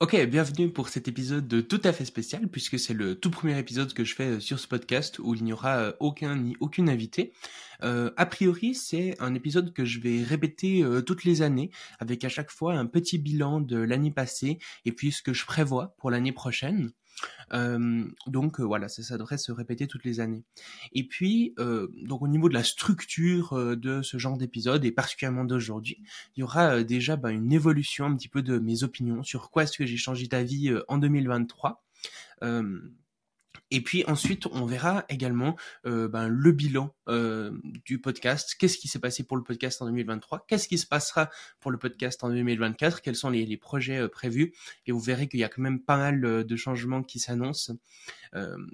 Ok, bienvenue pour cet épisode tout à fait spécial puisque c'est le tout premier épisode que je fais euh, sur ce podcast où il n'y aura euh, aucun ni aucune invité. Euh, a priori, c'est un épisode que je vais répéter toutes les années avec à chaque fois un petit bilan de l'année passée et puis ce que je prévois pour l'année prochaine. Euh, donc euh, voilà, ça, ça, devrait se répéter toutes les années. Et puis, euh, donc au niveau de la structure de ce genre d'épisode, et particulièrement d'aujourd'hui, il y aura déjà bah, une évolution un petit peu de mes opinions sur quoi est-ce que j'ai changé d'avis en 2023. Et puis ensuite, on verra également ben, le bilan euh, du podcast. Qu'est-ce qui s'est passé pour le podcast en 2023 Qu'est-ce qui se passera pour le podcast en 2024 Quels sont les, les projets euh, prévus? Et vous verrez qu'il y a quand même pas mal de changements qui s'annoncent.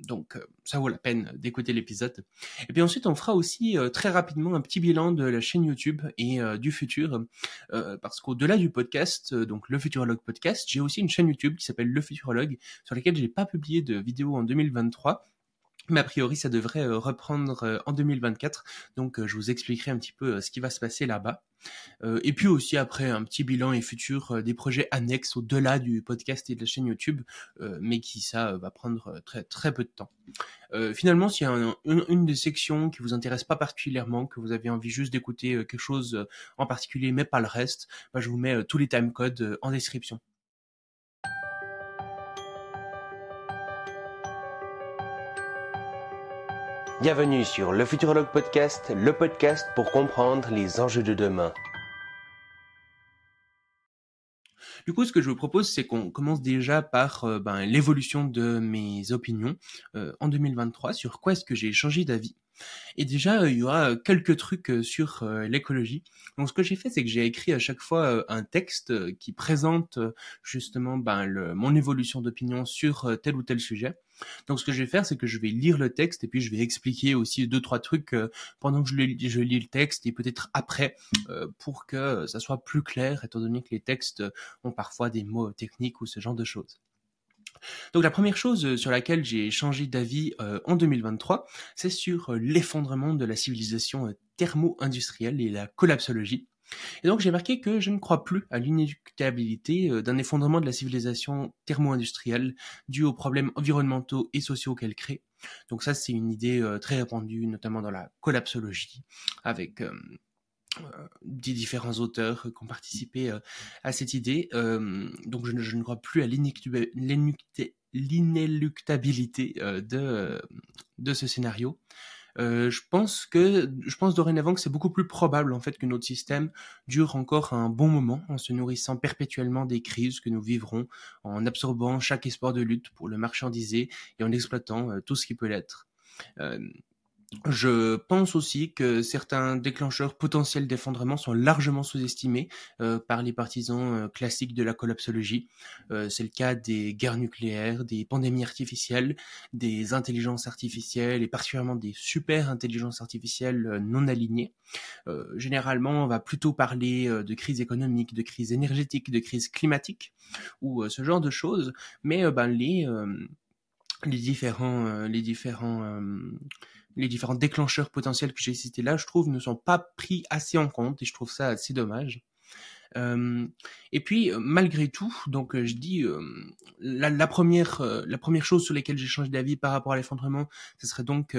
donc ça vaut la peine d'écouter l'épisode. Et puis ensuite, on fera aussi très rapidement un petit bilan de la chaîne YouTube et du futur. parce qu'au-delà du podcast, donc le Futurologue Podcast, j'ai aussi une chaîne YouTube qui s'appelle Le Futurologue, sur laquelle j'ai pas publié de vidéo en 2023 mais a priori, ça devrait euh, reprendre euh, en 2024. Donc, euh, je vous expliquerai un petit peu ce qui va se passer là-bas. et puis aussi après un petit bilan et futur des projets annexes au-delà du podcast et de la chaîne YouTube, mais qui ça va prendre très très peu de temps. finalement, s'il y a une, des sections qui vous intéresse pas particulièrement, que vous avez envie juste d'écouter quelque chose en particulier, mais pas le reste, bah, je vous mets tous les timecodes en description. Bienvenue sur le Futurologue Podcast, le podcast pour comprendre les enjeux de demain. Du coup, ce que je vous propose, c'est qu'on commence déjà par euh, ben, l'évolution de mes opinions euh, en 2023 sur quoi est-ce que j'ai changé d'avis. Et déjà, euh, il y aura quelques trucs sur l'écologie. Donc, ce que j'ai fait, c'est que j'ai écrit à chaque fois un texte qui présente justement ben, mon évolution d'opinion sur tel ou tel sujet. Donc ce que je vais faire, c'est que je vais lire le texte et puis je vais expliquer aussi deux trois trucs euh, pendant que je, lis le texte et peut-être après euh, pour que ça soit plus clair, étant donné que les textes ont parfois des mots techniques ou ce genre de choses. Donc la première chose sur laquelle j'ai changé d'avis euh, en 2023, c'est sur l'effondrement de la civilisation thermo-industrielle et la collapsologie. Et donc j'ai marqué que je ne crois plus à l'inéluctabilité euh, d'un effondrement de la civilisation thermo-industrielle dû aux problèmes environnementaux et sociaux qu'elle crée. Donc ça c'est une idée euh, très répandue, notamment dans la collapsologie, avec euh, des différents auteurs qui ont participé à cette idée. donc je, je, ne crois plus à l'inéluctabilité de, de ce scénario. Euh, je pense que je pense dorénavant que c'est beaucoup plus probable en fait que notre système dure encore un bon moment en se nourrissant perpétuellement des crises que nous vivrons, en absorbant chaque espoir de lutte pour le marchandiser et en exploitant euh, tout ce qui peut l'être. Euh, je pense aussi que certains déclencheurs potentiels d'effondrement sont largement sous-estimés euh, par les partisans euh, classiques de la collapsologie. Euh, c'est le cas des guerres nucléaires, des pandémies artificielles, des intelligences artificielles et particulièrement des super intelligences artificielles non alignées. généralement, on va plutôt parler de crise économique, de crise énergétique, de crise climatique ou ce genre de choses, mais ben, les différents les différents les différents déclencheurs potentiels que j'ai cités là, je trouve, ne sont pas pris assez en compte et je trouve ça assez dommage. Euh, et puis malgré tout, donc je dis la, la, première la première chose sur laquelle j'ai changé d'avis par rapport à l'effondrement, ce serait donc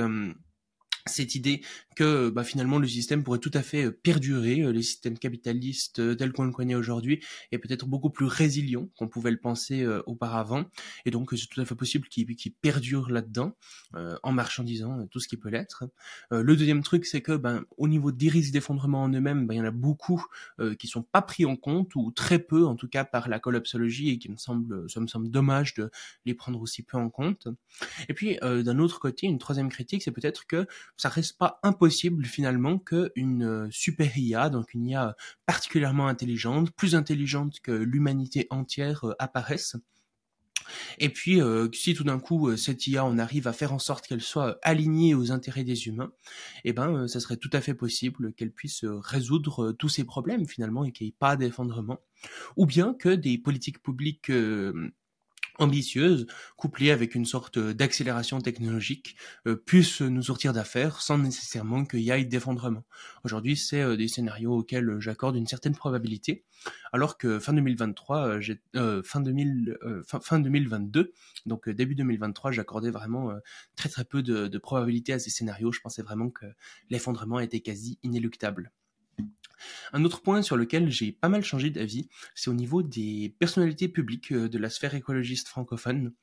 cette idée que bah, finalement le système pourrait tout à fait euh, perdurer, euh, le système capitaliste euh, tel qu'on le connaît aujourd'hui est peut-être beaucoup plus résilient qu'on pouvait le penser auparavant, et donc c'est tout à fait possible qu'il perdure là-dedans en marchandisant tout ce qui peut l'être. le deuxième truc, c'est que ben, au niveau des risques d'effondrement en eux-mêmes, ben, il y en a beaucoup qui sont pas pris en compte ou très peu, en tout cas par la collapsologie, et qui me semble, ça me semble dommage de les prendre aussi peu en compte. Et puis d'un autre côté, une troisième critique, c'est peut-être que ça reste pas impossible finalement qu'une euh, super IA, donc une IA particulièrement intelligente, plus intelligente que l'humanité entière euh, apparaisse. Et puis, euh, si tout d'un coup cette IA, on arrive à faire en sorte qu'elle soit alignée aux intérêts des humains, eh ben, ça serait tout à fait possible qu'elle puisse résoudre tous ces problèmes finalement et qu'il n'y ait pas d'effondrement, ou bien que des politiques publiques ambitieuse, couplée avec une sorte d'accélération technologique, euh, puisse nous sortir d'affaires sans nécessairement qu'il y ait d'effondrement. Aujourd'hui, c'est euh, des scénarios auxquels j'accorde une certaine probabilité, alors que fin 2023, euh, fin, 2000, fin, fin, 2022, donc début 2023, j'accordais vraiment très très peu de probabilité à ces scénarios. Je pensais vraiment que l'effondrement était quasi inéluctable. Un autre point sur lequel j'ai pas mal changé d'avis, c'est au niveau des personnalités publiques euh, de la sphère écologiste francophone.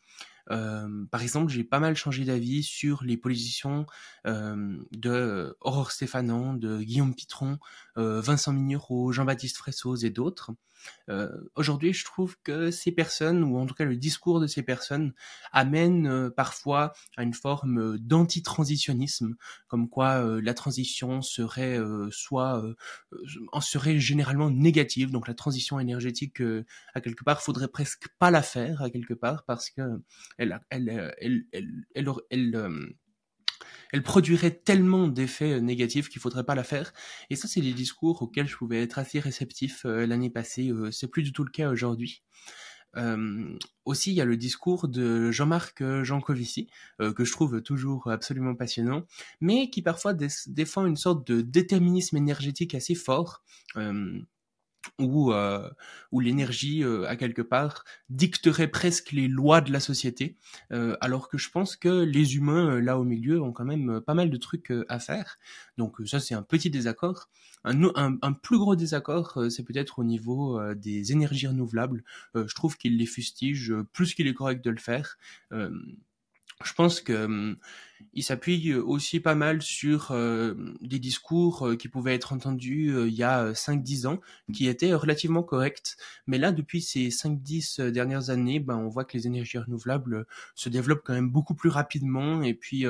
Euh, par exemple, j'ai pas mal changé d'avis sur les positions euh, de Aurore Stéphanon, de Guillaume Pitron, Vincent Mignereau, Jean-Baptiste Fressos et d'autres. Euh, aujourd'hui, je trouve que ces personnes, ou en tout cas le discours de ces personnes, amène euh, parfois à une forme d'anti-transitionnisme, comme quoi euh, la transition serait soit en serait généralement négative, donc la transition énergétique à quelque part faudrait presque pas la faire à quelque part parce que elle, elle, elle, elle, elle, elle elle produirait tellement d'effets euh, négatifs qu'il faudrait pas la faire. Et ça, c'est des discours auxquels je pouvais être assez réceptif euh, l'année passée. Euh, c'est plus du tout le cas aujourd'hui. aussi, il y a le discours de Jean-Marc Jancovici, que je trouve toujours absolument passionnant, mais qui parfois défend une sorte de déterminisme énergétique assez fort où, euh, où l'énergie, euh, à quelque part, dicterait presque les lois de la société, euh, alors que je pense que les humains, là au milieu, ont quand même pas mal de trucs à faire. Donc ça, c'est un petit désaccord. Un, un, un plus gros désaccord, c'est peut-être au niveau des énergies renouvelables. je trouve qu'il les fustige plus qu'il est correct de le faire je pense que il s'appuie aussi pas mal sur euh, des discours euh, qui pouvaient être entendus euh, il y a 5-10 ans, qui étaient relativement corrects. Mais là, depuis ces 5-10 dernières années, ben, on voit que les énergies renouvelables se développent quand même beaucoup plus rapidement et puis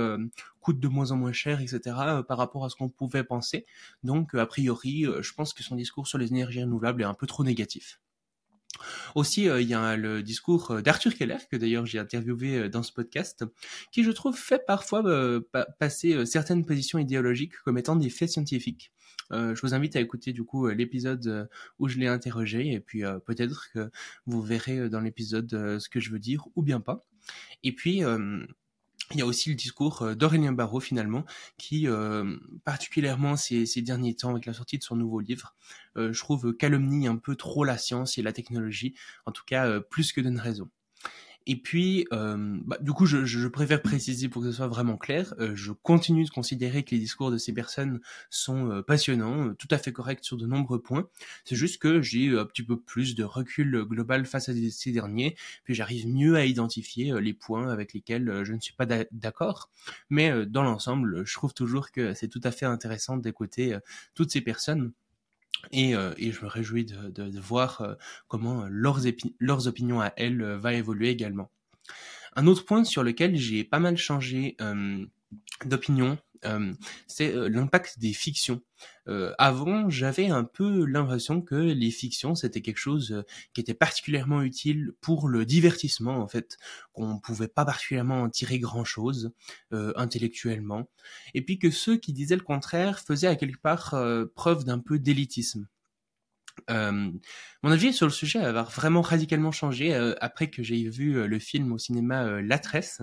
coûtent de moins en moins cher, etc., par rapport à ce qu'on pouvait penser. Donc, a priori, je pense que son discours sur les énergies renouvelables est un peu trop négatif. Aussi, euh, il y a le discours euh, d'Arthur Keller, que d'ailleurs j'ai interviewé euh, dans ce podcast, qui je trouve fait parfois passer certaines positions idéologiques comme étant des faits scientifiques. je vous invite à écouter du coup l'épisode où je l'ai interrogé, et puis peut-être que vous verrez dans l'épisode ce que je veux dire, ou bien pas. Et puis, il y a aussi le discours euh, d'Aurélien Barraud finalement, qui euh, particulièrement ces, derniers temps avec la sortie de son nouveau livre, euh, je trouve calomnie un peu trop la science et la technologie, en tout cas plus que d'une raison. Et puis, euh, bah, du coup, je, je, préfère préciser pour que ce soit vraiment clair, euh, je continue de considérer que les discours de ces personnes sont euh, passionnants, euh, tout à fait corrects sur de nombreux points. C'est juste que j'ai un petit peu plus de recul global face à ces derniers, puis j'arrive mieux à identifier les points avec lesquels je ne suis pas d'accord. Mais dans l'ensemble, je trouve toujours que c'est tout à fait intéressant d'écouter toutes ces personnes et, euh, et, je me réjouis de, voir euh, comment leurs, leurs, opinions à elles euh, va évoluer également. Un autre point sur lequel j'ai pas mal changé d'opinion euh, c'est euh, l'impact des fictions. Euh, avant, j'avais un peu l'impression que les fictions c'était quelque chose qui était particulièrement utile pour le divertissement en fait, qu'on pouvait pas particulièrement en tirer grand chose intellectuellement, et puis que ceux qui disaient le contraire faisaient à quelque part preuve d'un peu d'élitisme. Euh, mon avis sur le sujet a vraiment radicalement changé euh, après que j'ai vu euh, le film au cinéma La Tresse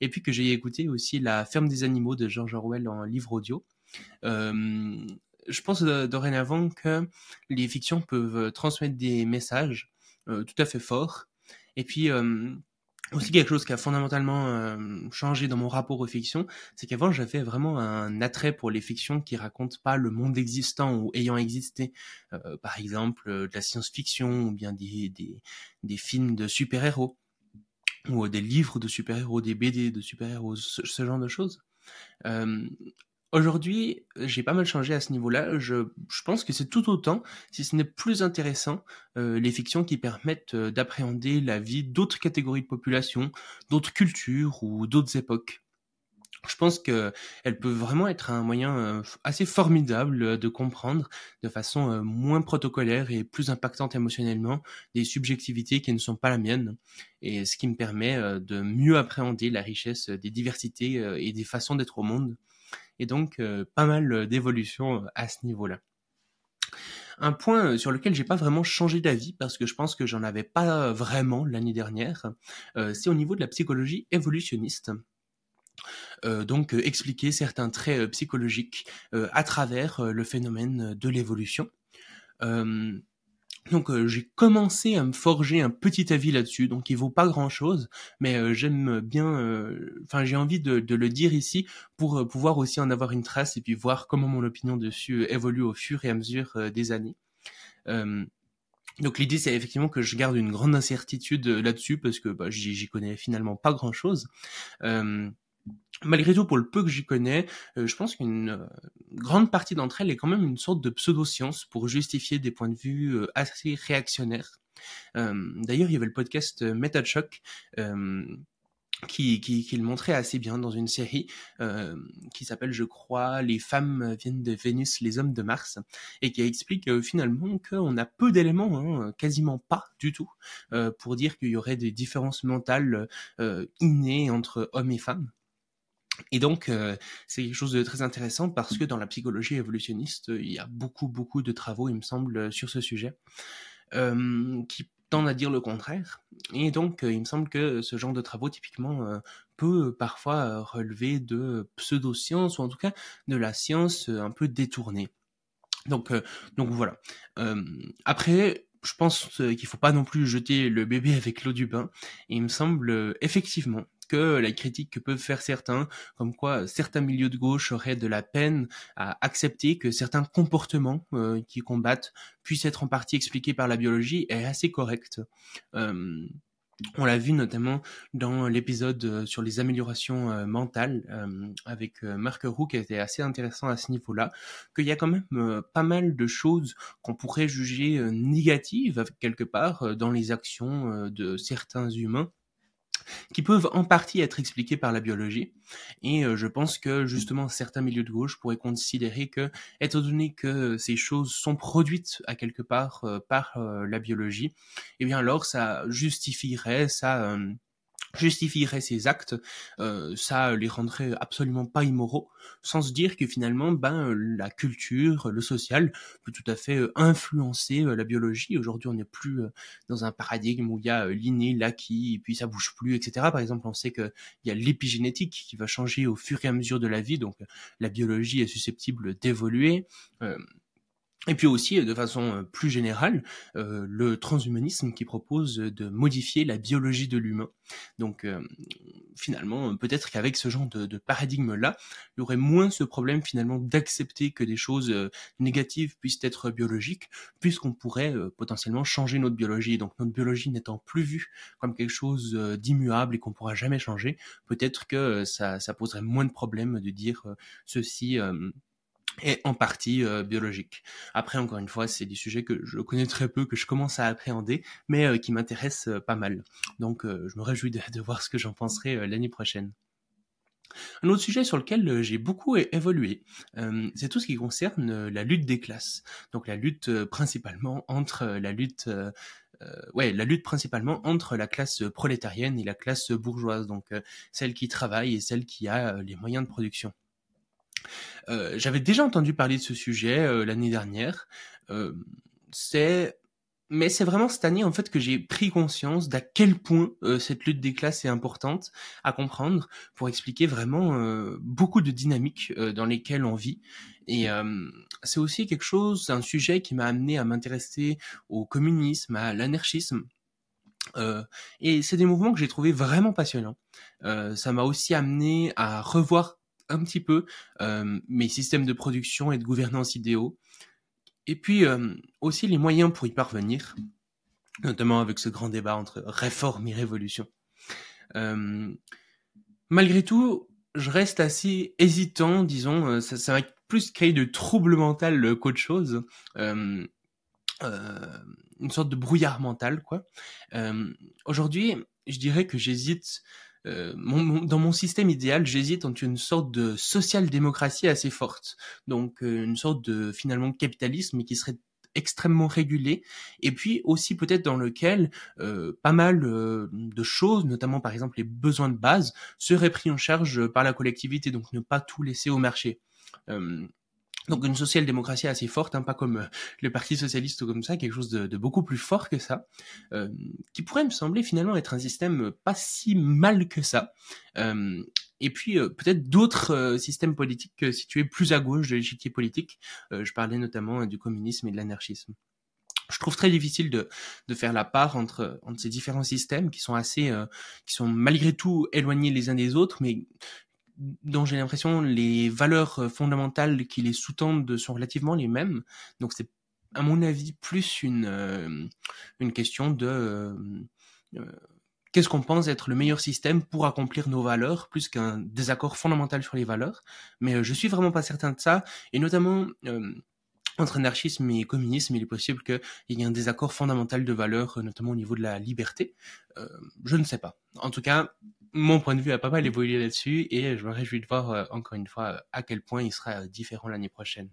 et puis que j'ai écouté aussi La ferme des animaux de George Orwell en livre audio. je pense dorénavant que les fictions peuvent transmettre des messages tout à fait forts et puis aussi quelque chose qui a fondamentalement euh, changé dans mon rapport aux fictions, c'est qu'avant j'avais vraiment un attrait pour les fictions qui racontent pas le monde existant ou ayant existé. Euh, par exemple, euh, de la science-fiction ou bien des, des, des films de super-héros ou des livres de super-héros, des BD de super-héros, ce, ce, genre de choses. Aujourd'hui, j'ai pas mal changé à ce niveau-là. Je, je pense que c'est tout autant, si ce n'est plus intéressant, euh, les fictions qui permettent euh, d'appréhender la vie d'autres catégories de population, d'autres cultures ou d'autres époques. Je pense que elles peuvent vraiment être un moyen euh, assez formidable de comprendre de façon moins protocolaire et plus impactante émotionnellement des subjectivités qui ne sont pas la mienne, et ce qui me permet de mieux appréhender la richesse des diversités et des façons d'être au monde et donc euh, pas mal d'évolutions euh, à ce niveau-là. Un point sur lequel j'ai pas vraiment changé d'avis parce que je pense que j'en avais pas vraiment l'année dernière, c'est au niveau de la psychologie évolutionniste. donc expliquer certains traits psychologiques à travers le phénomène de l'évolution. Donc euh, j'ai commencé à me forger un petit avis là-dessus, donc il vaut pas grand-chose, mais euh, j'aime bien, euh, enfin j'ai envie de, le dire ici pour pouvoir aussi en avoir une trace et puis voir comment mon opinion dessus évolue au fur et à mesure des années. donc l'idée c'est effectivement que je garde une grande incertitude là-dessus parce que bah, j'y connais finalement pas grand-chose. Malgré tout, pour le peu que j'y connais, euh, je pense qu'une euh, grande partie d'entre elles est quand même une sorte de pseudo-science pour justifier des points de vue euh, assez réactionnaires. D'ailleurs, il y avait le podcast MetaChoc qui, qui, le montrait assez bien dans une série qui s'appelle, je crois, Les femmes viennent de Vénus, les hommes de Mars, et qui explique finalement qu'on a peu d'éléments, hein, quasiment pas du tout, pour dire qu'il y aurait des différences mentales innées entre hommes et femmes. Et donc, euh, c'est quelque chose de très intéressant parce que dans la psychologie évolutionniste, il y a beaucoup, beaucoup de travaux, il me semble, sur ce sujet, euh, qui tendent à dire le contraire. Et donc, euh, il me semble que ce genre de travaux, typiquement, peut parfois relever de pseudosciences, ou en tout cas de la science un peu détournée. Donc, donc voilà. après, je pense qu'il faut pas non plus jeter le bébé avec l'eau du bain. Et il me semble effectivement que la critique que peuvent faire certains, comme quoi certains milieux de gauche auraient de la peine à accepter que certains comportements euh, qui combattent puissent être en partie expliqués par la biologie, est assez correcte. Euh, on l'a vu notamment dans l'épisode euh, sur les améliorations mentales avec Marc Roux qui était assez intéressant à ce niveau-là, qu'il y a quand même pas mal de choses qu'on pourrait juger négatives quelque part dans les actions de certains humains qui peuvent en partie être expliqués par la biologie. Et euh, je pense que justement certains milieux de gauche pourraient considérer que, étant donné que ces choses sont produites à quelque part euh, par euh, la biologie, eh bien alors ça justifierait, ça justifierait ses actes, euh, ça les rendrait absolument pas immoraux, sans se dire que finalement, ben la culture, le social peut tout à fait euh, influencer euh, la biologie. Aujourd'hui, on n'est plus dans un paradigme où il y a l'inné, l'acquis, puis ça bouge plus, etc. Par exemple, on sait qu'il y a l'épigénétique qui va changer au fur et à mesure de la vie, donc la biologie est susceptible d'évoluer. Et puis aussi, de façon euh, plus générale, euh, le transhumanisme qui propose de modifier la biologie de l'humain. Donc euh, finalement, peut-être qu'avec ce genre de, paradigme-là, il y aurait moins ce problème finalement d'accepter que des choses négatives puissent être biologiques, puisqu'on pourrait potentiellement changer notre biologie. Donc notre biologie n'étant plus vue comme quelque chose d'immuable et qu'on pourra jamais changer, peut-être que ça, ça poserait moins de problèmes de dire ceci et en partie euh, biologique. Après, encore une fois, c'est des sujets que je connais très peu, que je commence à appréhender, mais euh, qui m'intéressent euh, pas mal. Donc, je me réjouis de, de, voir ce que j'en penserai l'année prochaine. Un autre sujet sur lequel j'ai beaucoup évolué, c'est tout ce qui concerne la lutte des classes. Donc, la lutte principalement entre la lutte ouais, la lutte principalement entre la classe prolétarienne et la classe bourgeoise, donc celle qui travaille et celle qui a les moyens de production. Euh, j'avais déjà entendu parler de ce sujet euh, l'année dernière. Euh, c'est mais c'est vraiment cette année en fait que j'ai pris conscience d'à quel point cette lutte des classes est importante à comprendre pour expliquer vraiment beaucoup de dynamiques dans lesquelles on vit. Et c'est aussi quelque chose, un sujet qui m'a amené à m'intéresser au communisme, à l'anarchisme. et c'est des mouvements que j'ai trouvé vraiment passionnants. ça m'a aussi amené à revoir un petit peu euh, mes systèmes de production et de gouvernance idéaux, et puis euh, aussi les moyens pour y parvenir, notamment avec ce grand débat entre réforme et révolution. Euh, malgré tout, je reste assez hésitant, disons, ça, va plus créer de troubles mental qu'autre chose. une sorte de brouillard mental, quoi. Aujourd'hui, je dirais que j'hésite euh, dans mon système idéal, j'hésite entre une sorte de social-démocratie assez forte, donc euh, une sorte de finalement capitalisme qui serait extrêmement régulé. Et puis aussi peut-être dans lequel euh, pas mal de choses, notamment par exemple les besoins de base, seraient pris en charge par la collectivité, donc ne pas tout laisser au marché. Donc une social-démocratie assez forte, hein, pas comme euh, le Parti socialiste ou comme ça, quelque chose de, de beaucoup plus fort que ça, euh, qui pourrait me sembler finalement être un système pas si mal que ça. Euh, et puis euh, peut-être d'autres euh, systèmes politiques situés plus à gauche de l'échiquier politique. je parlais notamment du communisme et de l'anarchisme. Je trouve très difficile de, de faire la part entre, entre ces différents systèmes qui sont assez, qui sont malgré tout éloignés les uns des autres, mais dont j'ai l'impression les valeurs euh, fondamentales qui les sous-tendent sont relativement les mêmes. Donc c'est à mon avis plus une euh, une question de euh, qu'est-ce qu'on pense être le meilleur système pour accomplir nos valeurs plus qu'un désaccord fondamental sur les valeurs. Mais je suis vraiment pas certain de ça et notamment entre anarchisme et communisme, il est possible qu'il y ait un désaccord fondamental de valeurs, notamment au niveau de la liberté. je ne sais pas. En tout cas, mon point de vue a pas mal évolué là-dessus et je me réjouis de voir euh, encore une fois à quel point il sera différent l'année prochaine.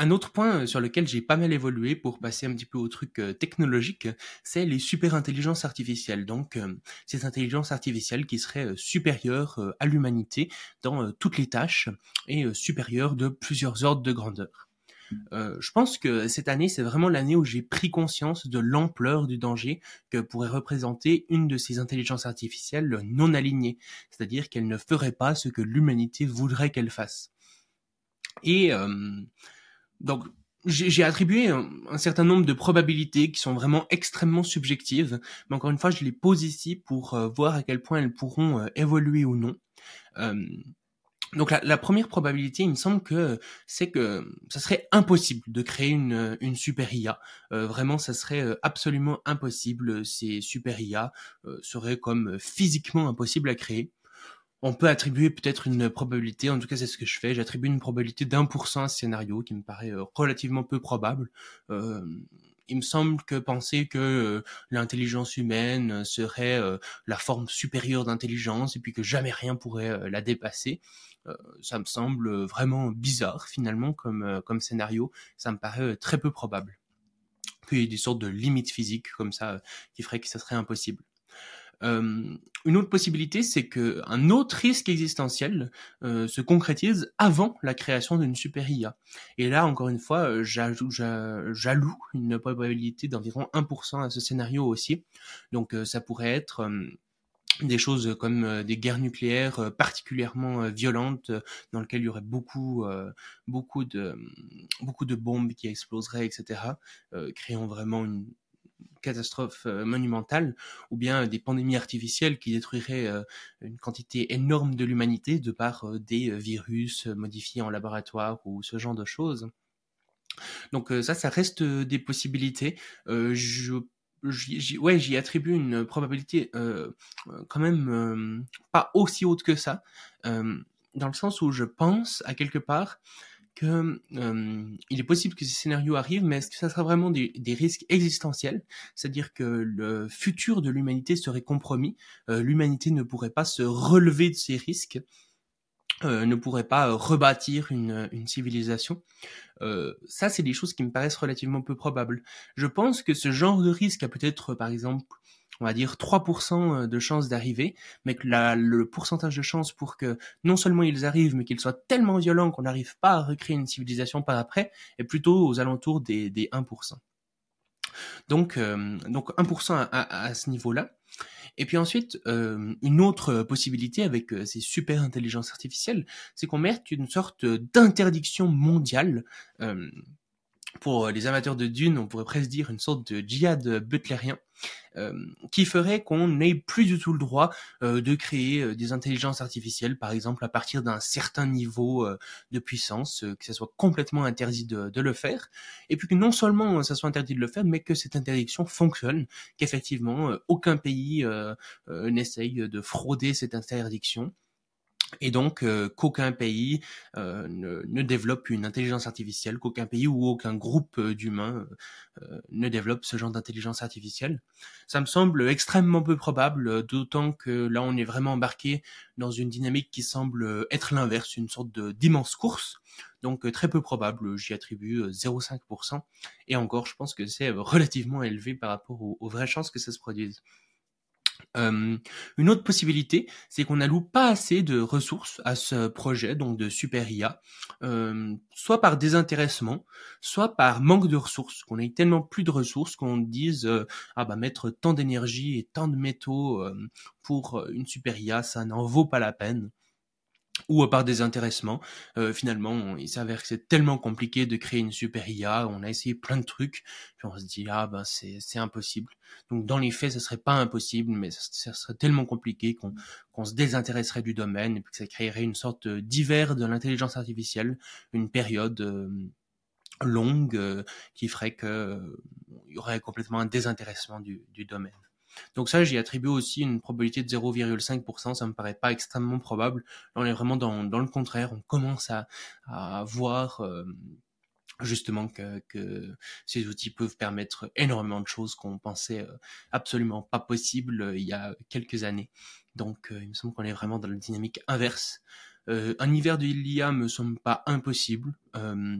Un autre point euh, sur lequel j'ai pas mal évolué pour passer un petit peu au truc euh, technologique, c'est les super intelligences artificielles. Donc, ces intelligences artificielles qui seraient supérieures à l'humanité dans toutes les tâches et supérieures de plusieurs ordres de grandeur. Euh, je pense que cette année, c'est vraiment l'année où j'ai pris conscience de l'ampleur du danger que pourrait représenter une de ces intelligences artificielles non alignées, c'est-à-dire qu'elle ne ferait pas ce que l'humanité voudrait qu'elle fasse. Et euh, donc, j'ai attribué un, certain nombre de probabilités qui sont vraiment extrêmement subjectives, mais encore une fois, je les pose ici pour euh, voir à quel point elles pourront évoluer ou non. Donc la, première probabilité, il me semble que c'est que ça serait impossible de créer une, une super IA. Euh, vraiment, ça serait euh, absolument impossible. Ces super IA euh, seraient comme physiquement impossibles à créer. On peut attribuer peut-être une probabilité, en tout cas c'est ce que je fais, j'attribue une probabilité d'un pour cent à ce scénario qui me paraît relativement peu probable il me semble que penser que euh, l'intelligence humaine serait euh, la forme supérieure d'intelligence et puis que jamais rien pourrait euh, la dépasser, ça me semble vraiment bizarre finalement comme, comme scénario. Ça me paraît très peu probable. Qu'il y ait des sortes de limites physiques comme ça qui feraient que ça serait impossible. Euh, une autre possibilité, c'est que un autre risque existentiel euh, se concrétise avant la création d'une super IA. Et là, encore une fois, euh, j'alloue une probabilité d'environ 1% à ce scénario aussi. Donc, ça pourrait être des choses comme des guerres nucléaires particulièrement violentes dans lesquelles il y aurait beaucoup beaucoup de beaucoup de bombes qui exploseraient etc créant vraiment une catastrophe euh, monumentale, ou bien des pandémies artificielles qui détruiraient euh, une quantité énorme de l'humanité de par euh, des virus modifiés en laboratoire ou ce genre de choses. Donc ça, ça reste des possibilités. je ouais, j'y attribue une probabilité quand même pas aussi haute que ça, dans le sens où je pense à quelque part euh, il est possible que ces scénarios arrivent, mais est-ce que ça sera vraiment des, risques existentiels? C'est-à-dire que le futur de l'humanité serait compromis, euh, l'humanité ne pourrait pas se relever de ces risques, euh, ne pourrait pas rebâtir une, une civilisation. ça, c'est des choses qui me paraissent relativement peu probables. Je pense que ce genre de risque a peut-être, par exemple, on va dire 3% euh, de chances d'arriver, mais que le pourcentage de chances pour que non seulement ils arrivent, mais qu'ils soient tellement violents qu'on n'arrive pas à recréer une civilisation par après, est plutôt aux alentours des, 1%. Donc, euh, donc 1% à, ce niveau-là. Et puis ensuite, euh, une autre possibilité avec ces super intelligences artificielles, c'est qu'on mette une sorte d'interdiction mondiale pour euh, les amateurs de Dune, on pourrait presque dire une sorte de djihad butlérien, euh, qui ferait qu'on n'ait plus du tout le droit euh, de créer des intelligences artificielles, par exemple à partir d'un certain niveau de puissance, que ça soit complètement interdit de, de, le faire, et puis que non seulement ça soit interdit de le faire, mais que cette interdiction fonctionne, qu'effectivement aucun pays n'essaye de frauder cette interdiction, et donc euh, qu'aucun pays euh, ne, développe une intelligence artificielle, qu'aucun pays ou aucun groupe euh, d'humains ne développe ce genre d'intelligence artificielle. Ça me semble extrêmement peu probable, d'autant que là on est vraiment embarqué dans une dynamique qui semble être l'inverse, une sorte d'immense course. Donc très peu probable, j'y attribue 0,5%. Et encore, je pense que c'est relativement élevé par rapport aux vraies chances que ça se produise. Euh, une autre possibilité, c'est qu'on n'alloue pas assez de ressources à ce projet, donc de super IA, euh, soit par désintéressement, soit par manque de ressources, qu'on ait tellement plus de ressources qu'on dise euh, ah bah mettre tant d'énergie et tant de métaux pour une super IA, ça n'en vaut pas la peine ou par désintéressement. Euh, finalement, il s'avère que c'est tellement compliqué de créer une super IA, on a essayé plein de trucs, puis on se dit ah ben c'est impossible. Donc dans les faits, ça serait pas impossible, mais ça, serait tellement compliqué qu'on qu'on se désintéresserait du domaine et que ça créerait une sorte d'hiver de l'intelligence artificielle, une période euh, longue euh, qui ferait que il y aurait complètement un désintéressement du, du domaine. Donc ça, j'y attribue aussi une probabilité de 0,5%, ça me paraît pas extrêmement probable. Là, on est vraiment dans, le contraire, on commence à, voir euh, justement que, que, ces outils peuvent permettre énormément de choses qu'on pensait euh, absolument pas possible euh, il y a quelques années. Donc il me semble qu'on est vraiment dans la dynamique inverse euh, un hiver de l'IA me semble pas impossible, euh,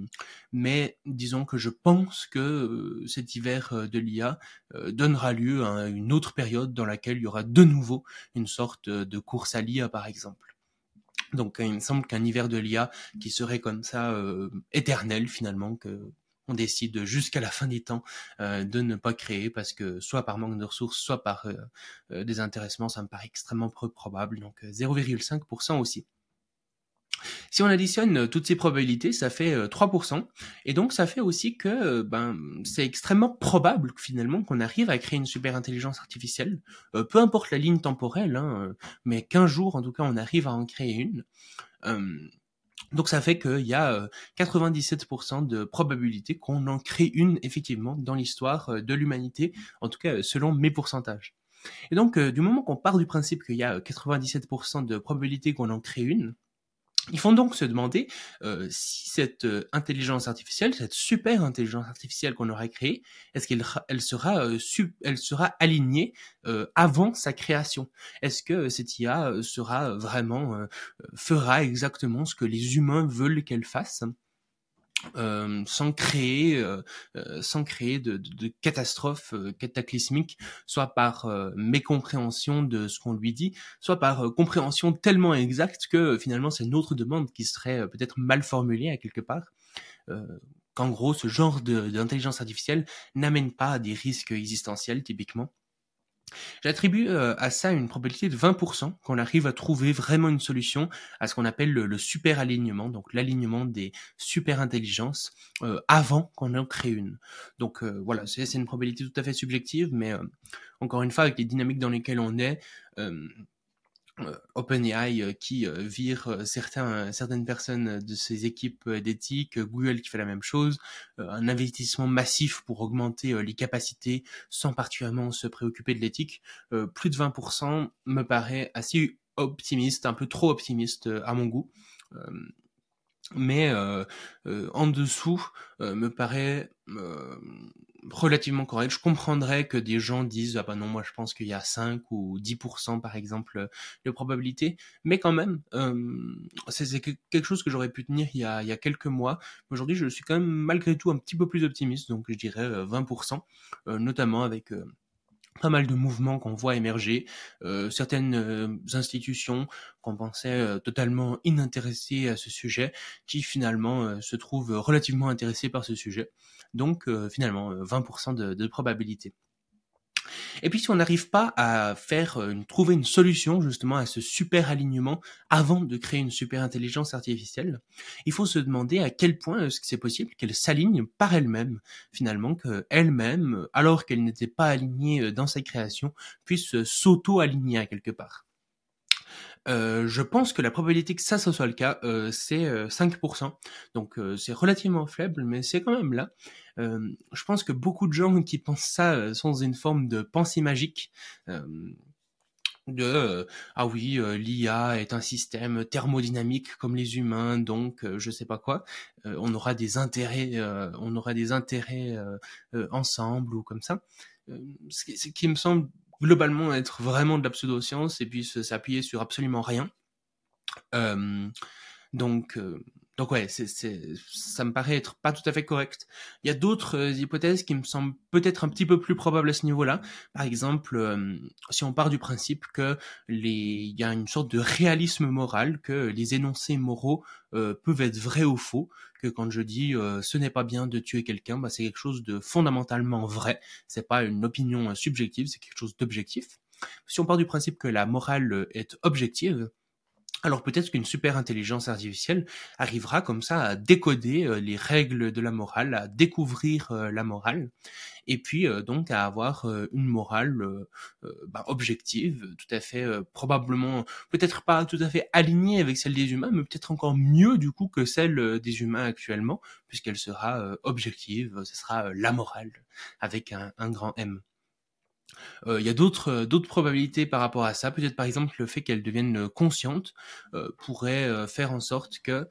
mais disons que je pense que euh, cet hiver de l'IA donnera lieu à une autre période dans laquelle il y aura de nouveau une sorte de course à l'IA, par exemple. Donc il me semble qu'un hiver de l'IA qui serait comme ça éternel finalement, que on décide jusqu'à la fin des temps de ne pas créer parce que soit par manque de ressources, soit par désintéressement, ça me paraît extrêmement peu probable. Donc 0,5% aussi. Si on additionne euh, toutes ces probabilités, ça fait 3%. Euh, Et donc, ça fait aussi que euh, ben, c'est extrêmement probable finalement qu'on arrive à créer une super intelligence artificielle, peu importe la ligne temporelle, hein, mais qu'un jour, en tout cas, on arrive à en créer une. donc ça fait qu'il y a 97% de probabilité qu'on en crée une effectivement dans l'histoire de l'humanité, en tout cas selon mes pourcentages. Et donc du moment qu'on part du principe qu'il y a 97% de probabilité qu'on en crée une, ils font donc se demander euh, si cette euh, intelligence artificielle, cette super intelligence artificielle qu'on aurait créée, est-ce qu'elle euh, sera alignée avant sa création? Est-ce que cette IA sera vraiment fera exactement ce que les humains veulent qu'elle fasse? Euh, sans créer, euh, euh, sans créer de, de, de catastrophes cataclysmiques, soit par mécompréhension de ce qu'on lui dit, soit par compréhension tellement exacte que finalement c'est une autre demande qui serait peut-être mal formulée à quelque part. Qu'en gros, ce genre d'intelligence artificielle n'amène pas à des risques existentiels typiquement. J'attribue euh, à ça une probabilité de 20% qu'on arrive à trouver vraiment une solution à ce qu'on appelle le, super alignement, donc l'alignement des super intelligences euh, avant qu'on en crée une. Donc euh, voilà, c'est une probabilité tout à fait subjective, mais encore une fois, avec les dynamiques dans lesquelles on est, euh, OpenAI euh, qui euh, vire certains, certaines personnes de ses équipes d'éthique, Google qui fait la même chose, un investissement massif pour augmenter les capacités sans particulièrement se préoccuper de l'éthique, plus de 20% me paraît assez optimiste, un peu trop optimiste à mon goût. Mais en dessous me paraît relativement correct. Je comprendrais que des gens disent ah bah non moi je pense qu'il y a 5 ou 10% par exemple de probabilité, mais quand même euh, c'est quelque chose que j'aurais pu tenir il y a, il y a quelques mois. Aujourd'hui je suis quand même malgré tout un petit peu plus optimiste, donc je dirais 20%, euh, notamment avec euh, pas mal de mouvements qu'on voit émerger, euh, certaines euh, institutions qu'on pensait euh, totalement inintéressées à ce sujet, qui finalement se trouvent relativement intéressées par ce sujet. Donc finalement, 20% de, de probabilité. Et puis si on n'arrive pas à faire euh, trouver une solution justement à ce super alignement avant de créer une super intelligence artificielle, il faut se demander à quel point est-ce que c'est possible qu'elle s'aligne par elle-même, finalement, qu'elle-même, alors qu'elle n'était pas alignée euh, dans sa création, puisse s'auto-aligner à quelque part. Euh, je pense que la probabilité que ça, ce soit le cas, euh, c'est 5%. Euh, Donc c'est relativement faible, mais c'est quand même là. je pense que beaucoup de gens qui pensent ça sont dans une forme de pensée magique. de ah oui l'IA est un système thermodynamique comme les humains donc je sais pas quoi on aura des intérêts on aura des intérêts ensemble ou comme ça ce qui me semble globalement être vraiment de la pseudo-science et puis s'appuyer sur absolument rien. Euh, donc, euh, donc ouais, c'est, c'est, ça me paraît être pas tout à fait correct. Il y a d'autres euh, hypothèses qui me semblent peut-être un petit peu plus probables à ce niveau-là. Par exemple, euh, si on part du principe que les, il y a une sorte de réalisme moral, que les énoncés moraux euh, peuvent être vrais ou faux, que quand je dis ce n'est pas bien de tuer quelqu'un, bah, c'est quelque chose de fondamentalement vrai. C'est pas une opinion subjective, c'est quelque chose d'objectif. Si on part du principe que la morale est objective, alors peut-être qu'une super intelligence artificielle arrivera comme ça à décoder euh, les règles de la morale, à découvrir euh, la morale, et puis euh, donc à avoir une morale bah, objective, tout à fait probablement, peut-être pas tout à fait alignée avec celle des humains, mais peut-être encore mieux du coup que celle des humains actuellement, puisqu'elle sera objective, ce sera la morale avec un grand M. Euh, il y a d'autres euh, d'autres probabilités par rapport à ça. Peut-être par exemple le fait qu'elle devienne euh, consciente pourrait faire en sorte que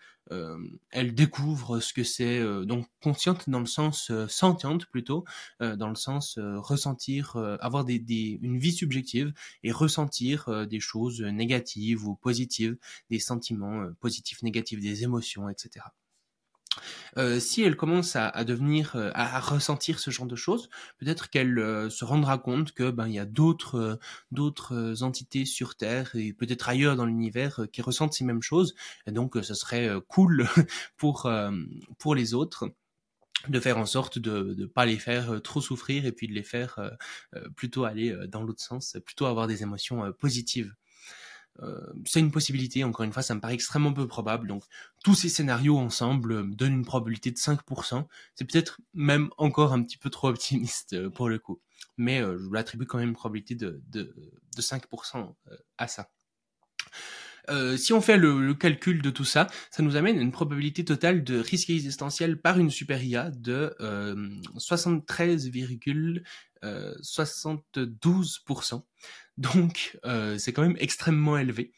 elle découvre ce que c'est donc consciente dans le sens sentiente plutôt dans le sens ressentir avoir des, une vie subjective et ressentir des choses négatives ou positives des sentiments positifs négatifs des émotions etc euh, si elle commence à, à devenir, euh, à, ressentir ce genre de choses, peut-être qu'elle euh, se rendra compte que ben il y a d'autres d'autres entités sur Terre et peut-être ailleurs dans l'univers qui ressentent ces mêmes choses. Et donc, ce serait cool pour pour les autres de faire en sorte de ne pas les faire trop souffrir et puis de les faire plutôt aller dans l'autre sens, plutôt avoir des émotions positives. Euh, c'est une possibilité, encore une fois, ça me paraît extrêmement peu probable. Donc, tous ces scénarios ensemble euh, donnent une probabilité de 5%. C'est peut-être même encore un petit peu trop optimiste euh, pour le coup. Mais je l'attribue quand même une probabilité de, de, de 5% à ça. Si on fait le, calcul de tout ça, ça nous amène à une probabilité totale de risque existentiel par une super IA de euh, 73,72%. Donc, euh, c'est quand même extrêmement élevé.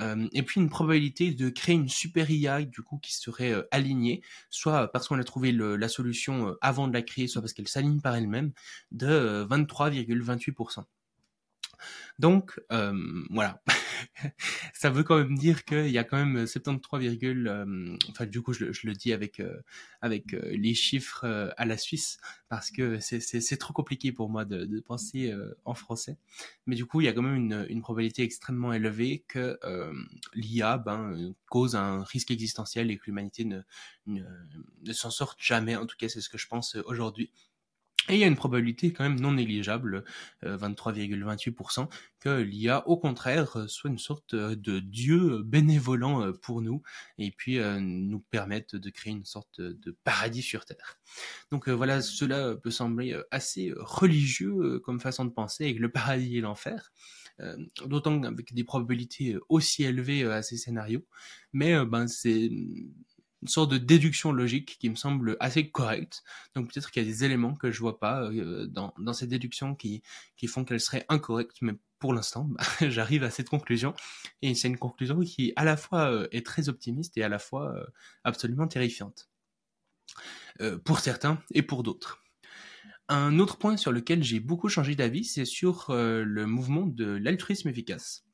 Euh, et puis une probabilité de créer une super IA du coup qui serait euh, alignée, soit parce qu'on a trouvé la solution avant de la créer, soit parce qu'elle s'aligne par elle-même, de 23,28%. Donc euh, voilà, ça veut quand même dire qu'il y a quand même 73, euh, enfin du coup je, le dis avec euh, avec euh, les chiffres à la Suisse parce que c'est trop compliqué pour moi de, de penser en français. Mais du coup il y a quand même une, une probabilité extrêmement élevée que l'IA ben, cause un risque existentiel et que l'humanité ne, ne, ne s'en sorte jamais. En tout cas c'est ce que je pense aujourd'hui. Et il y a une probabilité quand même non négligeable, 23,28%, euh, que l'IA, au contraire, euh, soit une sorte euh, de dieu bénévolent pour nous, et puis nous permette de créer une sorte de paradis sur Terre. Donc voilà, cela peut sembler assez religieux comme façon de penser, avec le paradis et l'enfer. D'autant avec des probabilités aussi élevées à ces scénarios. Mais ben c'est une sorte de déduction logique qui me semble assez correcte. Donc peut-être qu'il y a des éléments que je vois pas euh, dans, dans ces déductions qui, qui font qu'elles seraient incorrectes, mais pour l'instant, bah, j'arrive à cette conclusion. Et c'est une conclusion qui à la fois euh, est très optimiste et à la fois euh, absolument terrifiante. pour certains et pour d'autres. Un autre point sur lequel j'ai beaucoup changé d'avis, c'est sur le mouvement de l'altruisme efficace.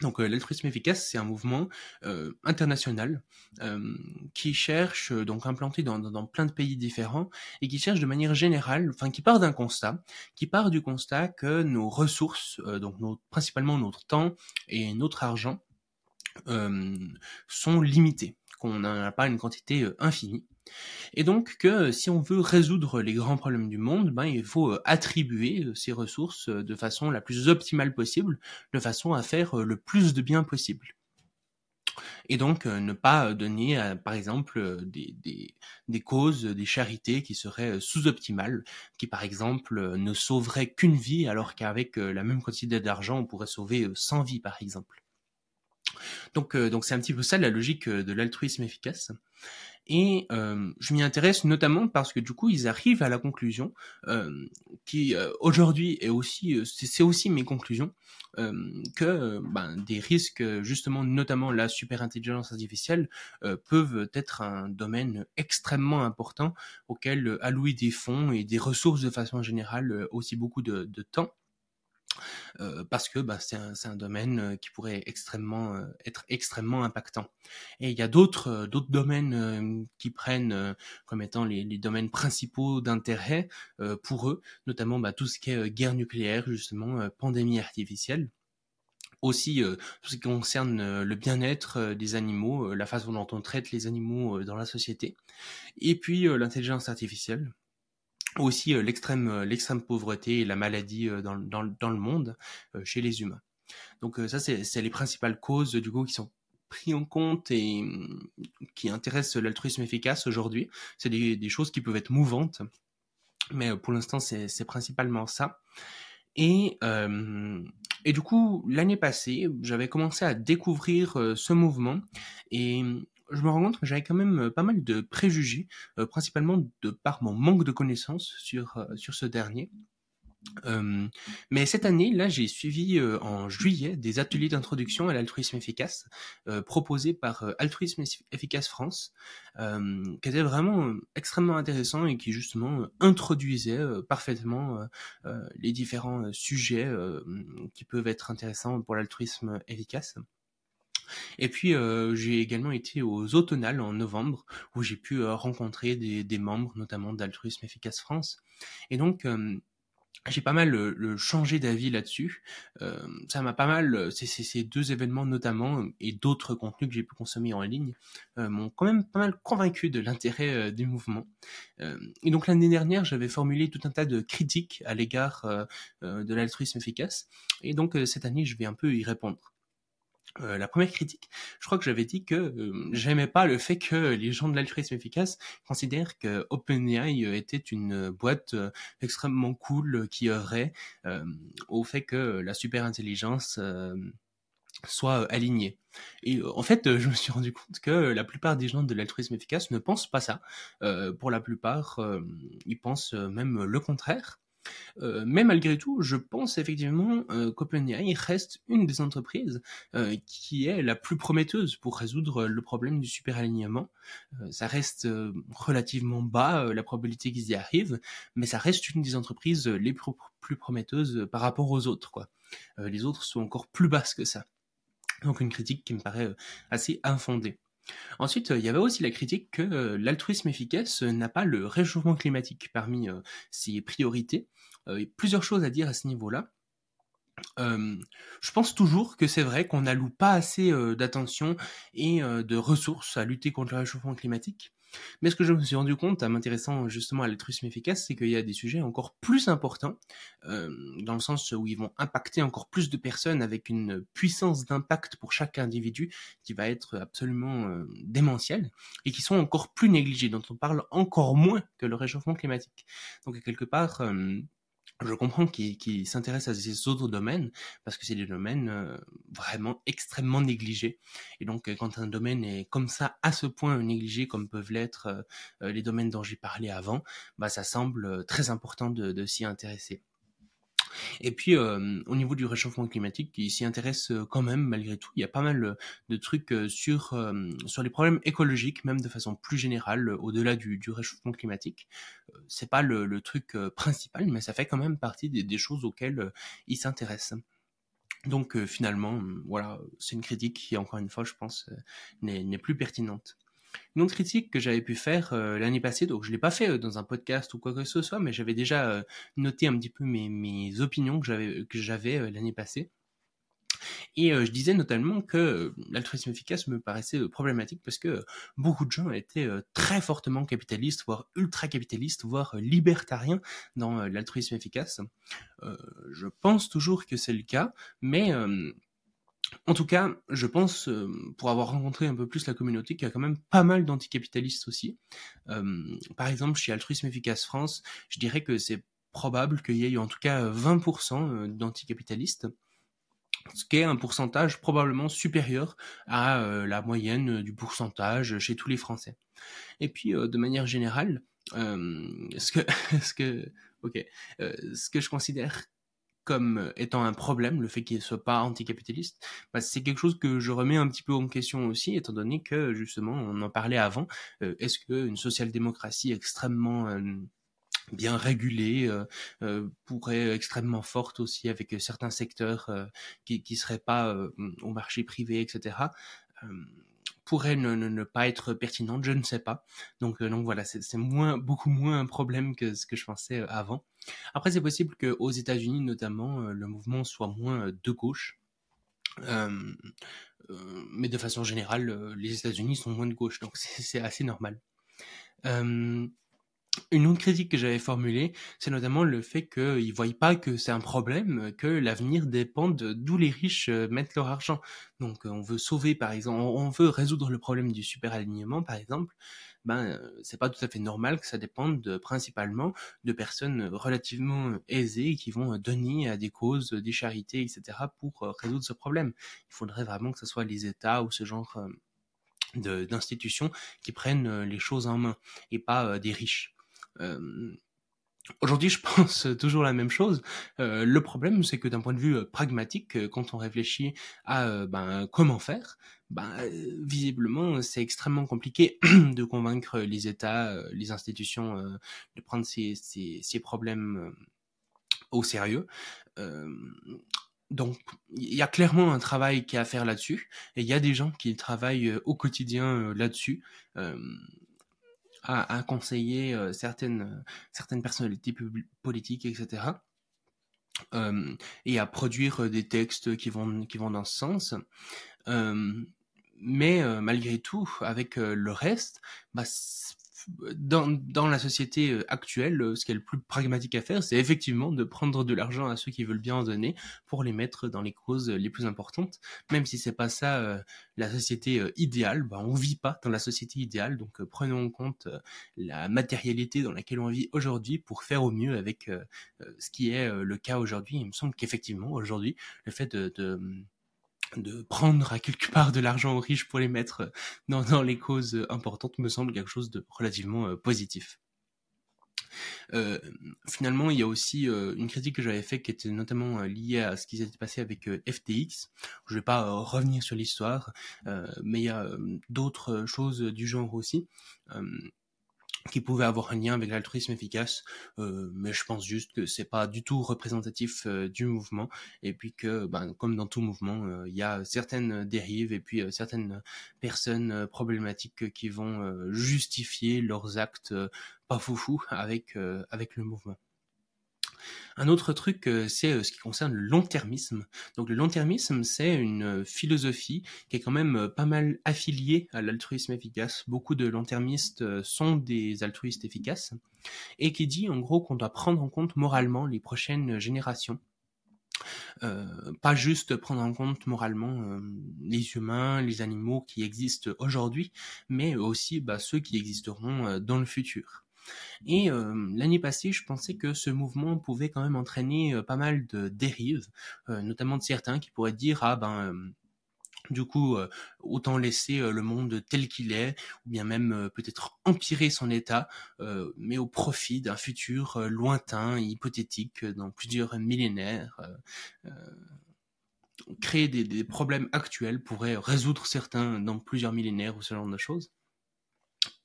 Donc euh, l'altruisme efficace, c'est un mouvement euh, international euh, qui cherche, donc implanté dans, dans, plein de pays différents, et qui cherche de manière générale, enfin qui part d'un constat, qui part du constat que nos ressources, donc principalement notre temps et notre argent, sont limitées, qu'on n'a pas une quantité infinie, et donc que euh, si on veut résoudre les grands problèmes du monde, ben, il faut euh, attribuer euh, ces ressources de façon la plus optimale possible, de façon à faire le plus de bien possible. Et donc ne pas donner, par exemple, des, des, des, causes, des charités qui seraient sous-optimales, qui par exemple ne sauveraient qu'une vie, alors qu'avec la même quantité d'argent, on pourrait sauver 100 vies, par exemple. Donc, donc c'est un petit peu ça la logique de l'altruisme efficace. Et euh, je m'y intéresse notamment parce que du coup, ils arrivent à la conclusion euh, qui euh, aujourd'hui est aussi, euh, c'est aussi mes conclusions, euh, que ben, des risques, justement, notamment la super intelligence artificielle, peuvent être un domaine extrêmement important auquel allouer des fonds et des ressources de façon générale, aussi beaucoup de, de temps Euh, parce que bah, c'est un, domaine euh, qui pourrait extrêmement euh, être extrêmement impactant. Et il y a d'autres domaines qui prennent comme étant les, les domaines principaux d'intérêt pour eux, notamment bah, tout ce qui est guerre nucléaire, justement pandémie artificielle. Aussi tout ce qui concerne le bien-être des animaux, la façon dont on traite les animaux dans la société, et puis l'intelligence artificielle, aussi euh, l'extrême euh, l'extrême pauvreté et la maladie euh, dans, dans, le monde chez les humains. Donc ça, c'est les principales causes du coup qui sont pris en compte et mm, qui intéressent l'altruisme efficace aujourd'hui. C'est des, des, choses qui peuvent être mouvantes, mais pour l'instant, c'est principalement ça. Et, et du coup, l'année passée, j'avais commencé à découvrir ce mouvement et je me rends compte que j'avais quand même euh, pas mal de préjugés, euh, principalement de par mon manque de connaissances sur, euh, sur ce dernier. mais cette année, là, j'ai suivi en juillet des ateliers d'introduction à l'altruisme efficace proposés par Altruisme Efficace France, qui étaient vraiment extrêmement intéressants et qui justement introduisaient parfaitement les différents sujets qui peuvent être intéressants pour l'altruisme efficace. Et puis euh, j'ai également été aux Automnales en novembre où j'ai pu euh, rencontrer des, membres notamment d'Altruisme Efficace France. Et donc euh, j'ai pas mal changé d'avis là-dessus. Ça m'a pas mal, ces deux événements notamment et d'autres contenus que j'ai pu consommer en ligne m'ont quand même pas mal convaincu de l'intérêt du mouvement. et donc l'année dernière, j'avais formulé tout un tas de critiques à l'égard de l'altruisme efficace. Et donc cette année, je vais un peu y répondre. Euh, la première critique, je crois que j'avais dit que euh, j'aimais pas le fait que les gens de l'altruisme efficace considèrent que OpenAI était une boîte euh, extrêmement cool qui aurait au fait que la super intelligence soit alignée. Et en fait, je me suis rendu compte que la plupart des gens de l'altruisme efficace ne pensent pas ça. pour la plupart, ils pensent même le contraire. Euh, mais malgré tout, je pense effectivement euh, qu'OpenAI reste une des entreprises euh, qui est la plus prometteuse pour résoudre le problème du superalignement. Euh, ça reste relativement bas la probabilité qu'ils y arrivent, mais ça reste une des entreprises les plus, prometteuses par rapport aux autres. Quoi. les autres sont encore plus basses que ça. Donc une critique qui me paraît assez infondée. Ensuite, il y avait aussi la critique que l'altruisme efficace n'a pas le réchauffement climatique parmi ses priorités. il plusieurs choses à dire à ce niveau-là. je pense toujours que c'est vrai qu'on n'alloue pas assez d'attention et de ressources à lutter contre le réchauffement climatique. Mais ce que je me suis rendu compte en m'intéressant justement à l'altruisme efficace, c'est qu'il y a des sujets encore plus importants, euh, dans le sens où ils vont impacter encore plus de personnes avec une puissance d'impact pour chaque individu qui va être absolument euh, démentielle, et qui sont encore plus négligés, dont on parle encore moins que le réchauffement climatique. Donc quelque part, euh, je comprends qu'ils s'intéressent à ces autres domaines parce que c'est des domaines euh, vraiment extrêmement négligés. Et donc, euh, quand un domaine est comme ça, à ce point négligé, comme peuvent l'être euh, les domaines dont j'ai parlé avant, bah, ça semble très important de s'y intéresser. Et puis, euh, au niveau du réchauffement climatique, qui s'y intéresse euh, quand même malgré tout. Il y a pas mal de trucs euh, sur, sur les problèmes écologiques, même de façon plus générale, au-delà du, du, réchauffement climatique. C'est pas le, le, truc principal, mais ça fait quand même partie des, des choses auxquelles il s'intéresse. Donc finalement, voilà, c'est une critique qui, encore une fois, je pense, n'est plus pertinente. Une autre critique que j'avais pu faire euh, l'année passée, donc je l'ai pas fait euh, dans un podcast ou quoi que ce soit, mais j'avais déjà euh, noté un petit peu mes, opinions que j'avais l'année passée. Et je disais notamment que l'altruisme efficace me paraissait problématique parce que beaucoup de gens étaient très fortement capitalistes, voire ultra-capitalistes, voire libertariens dans l'altruisme efficace. je pense toujours que c'est le cas, mais en tout cas, je pense, euh, pour avoir rencontré un peu plus la communauté, qu'il y a quand même pas mal d'anticapitalistes aussi. Euh, par exemple, chez Altruisme Efficace France, je dirais que c'est probable qu'il y ait en tout cas 20% euh, d'anticapitalistes, ce qui est un pourcentage probablement supérieur à la moyenne du pourcentage chez tous les Français. Et puis, de manière générale, ce que, ce que, ce que je considère comme euh, étant un problème, le fait qu'il ne soit pas anticapitaliste, bah, c'est quelque chose que je remets un petit peu en question aussi, étant donné que justement, on en parlait avant, euh, est-ce qu'une social-démocratie extrêmement euh, bien régulée, pourrait être extrêmement forte aussi avec certains secteurs qui qui seraient pas au marché privé, etc. pourrait ne, ne, ne, pas être pertinente, je ne sais pas. Donc, donc voilà, c'est moins, beaucoup moins un problème que ce que je pensais avant. Après, c'est possible qu'aux États-Unis, notamment, le mouvement soit moins de gauche. Euh, mais de façon générale, les États-Unis sont moins de gauche, donc c'est assez normal. Euh, une autre critique que j'avais formulée, c'est notamment le fait qu'ils ne voient pas que c'est un problème, que l'avenir dépend d'où les riches euh, mettent leur argent. Donc on veut sauver, par exemple, on veut résoudre le problème du super-alignement, par exemple, ben euh, c'est pas tout à fait normal que ça dépende principalement de personnes relativement aisées qui vont donner à des causes, des charités, etc. pour euh, résoudre ce problème. Il faudrait vraiment que ce soit les États ou ce genre d'institutions qui prennent les choses en main et pas des riches. Euh, aujourd'hui, je pense toujours la même chose. Euh, le problème, c'est que d'un point de vue euh, pragmatique, quand on réfléchit à ben, comment faire, ben, visiblement, c'est extrêmement compliqué de convaincre les États, les institutions de prendre ces, ces, ces problèmes au sérieux. donc, il y a clairement un travail qui est à faire là-dessus, et il y a des gens qui travaillent au quotidien là-dessus à, conseiller euh, certaines, euh, certaines personnalités politiques, etc. Euh, et à produire des textes qui vont, qui vont dans ce sens. mais malgré tout, avec le reste, bah, dans, dans la société euh, actuelle, euh, ce qui est le plus pragmatique à faire, c'est effectivement de prendre de l'argent à ceux qui veulent bien en donner pour les mettre dans les causes les plus importantes. Même si c'est pas ça euh, la société idéale, bah, on vit pas dans la société idéale, donc prenons en compte la matérialité dans laquelle on vit aujourd'hui pour faire au mieux avec ce qui est le cas aujourd'hui. Il me semble qu'effectivement aujourd'hui, le fait de, de de prendre à quelque part de l'argent aux riches pour les mettre euh, dans, les causes euh, importantes me semble quelque chose de relativement euh, positif. Finalement, il y a aussi une critique que j'avais faite qui était notamment liée à ce qui s'était passé avec FTX. Je vais pas revenir sur l'histoire, mais il y a d'autres choses du genre aussi qui pouvait avoir un lien avec l'altruisme efficace, euh, mais je pense juste que c'est pas du tout représentatif euh, du mouvement, et puis que, ben, comme dans tout mouvement, euh, il y a certaines dérives et puis certaines personnes problématiques qui vont justifier leurs actes pas foufou avec avec le mouvement. Un autre truc, euh, c'est euh, ce qui concerne le long-termisme. Donc le long-termisme, c'est une euh, philosophie qui est quand même pas mal affiliée à l'altruisme efficace. Beaucoup de long-termistes sont des altruistes efficaces et qui dit en gros qu'on doit prendre en compte moralement les prochaines générations. pas juste prendre en compte moralement les humains, les animaux qui existent aujourd'hui, mais aussi bah, ceux qui existeront dans le futur. Et euh, l'année passée, je pensais que ce mouvement pouvait quand même entraîner euh, pas mal de dérives, euh, notamment de certains qui pourraient dire ah ben du coup, autant laisser le monde tel qu'il est, ou bien même peut-être empirer son état, mais au profit d'un futur lointain, hypothétique, dans plusieurs millénaires. créer des, des, problèmes actuels pourrait résoudre certains dans plusieurs millénaires ou ce genre de choses.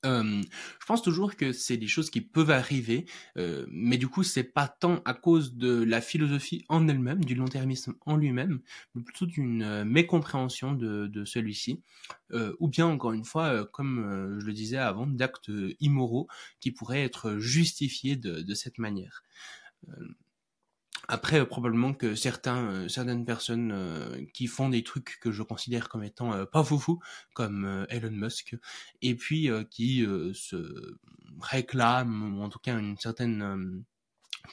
Je pense toujours que c'est des choses qui peuvent arriver, mais du coup c'est pas tant à cause de la philosophie en elle-même, du long-termisme en lui-même, mais plutôt d'une mécompréhension de, celui-ci, ou bien encore une fois, comme je le disais avant, d'actes immoraux qui pourraient être justifiés de cette manière. Après, euh, probablement que certains, euh, certaines personnes euh, qui font des trucs que je considère comme étant pas foufou, comme Elon Musk, et puis qui se réclament, ou en tout cas une certaine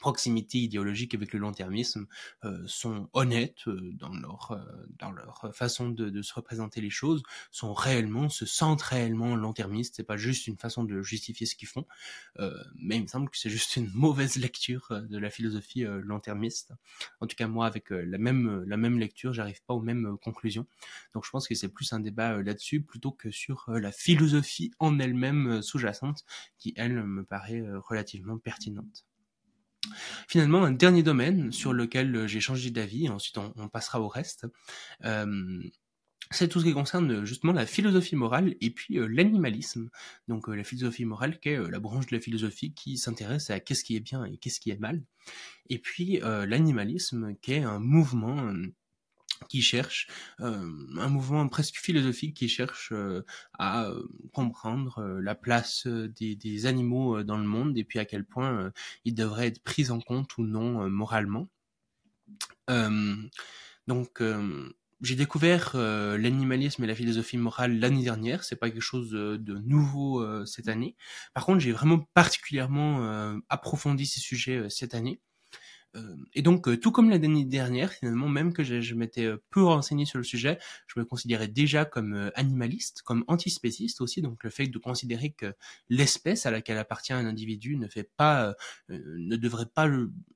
proximité idéologique avec le long-termisme euh, sont honnêtes euh, dans leur euh, dans leur façon de, de, se représenter les choses, sont réellement se sentent réellement long-termistes. C'est pas juste une façon de justifier ce qu'ils font, mais il me semble que c'est juste une mauvaise lecture de la philosophie long-termiste. En tout cas, moi, avec la même la même lecture, j'arrive pas aux mêmes conclusions. Donc, je pense que c'est plus un débat là-dessus plutôt que sur la philosophie en elle-même sous-jacente, qui elle me paraît relativement pertinente. Finalement, un dernier domaine sur lequel euh, j'ai changé d'avis, ensuite on, passera au reste, euh, c'est tout ce qui concerne justement la philosophie morale et puis l'animalisme. Donc la philosophie morale qui est la branche de la philosophie qui s'intéresse à qu'est-ce qui est bien et qu'est-ce qui est mal. Et puis l'animalisme qui est un mouvement qui cherche un mouvement presque philosophique qui cherche à comprendre la place des, des, animaux dans le monde et puis à quel point ils devraient être pris en compte ou non moralement. donc j'ai découvert euh, l'animalisme et la philosophie morale l'année dernière. C'est pas quelque chose de, nouveau euh, cette année. Par contre, j'ai vraiment particulièrement euh, approfondi ces sujets cette année. Et donc, tout comme l'année dernière, finalement, même que je, m'étais peu renseigné sur le sujet, je me considérais déjà comme animaliste, comme antispéciste aussi. Donc, le fait de considérer que l'espèce à laquelle appartient un individu ne fait pas, ne devrait pas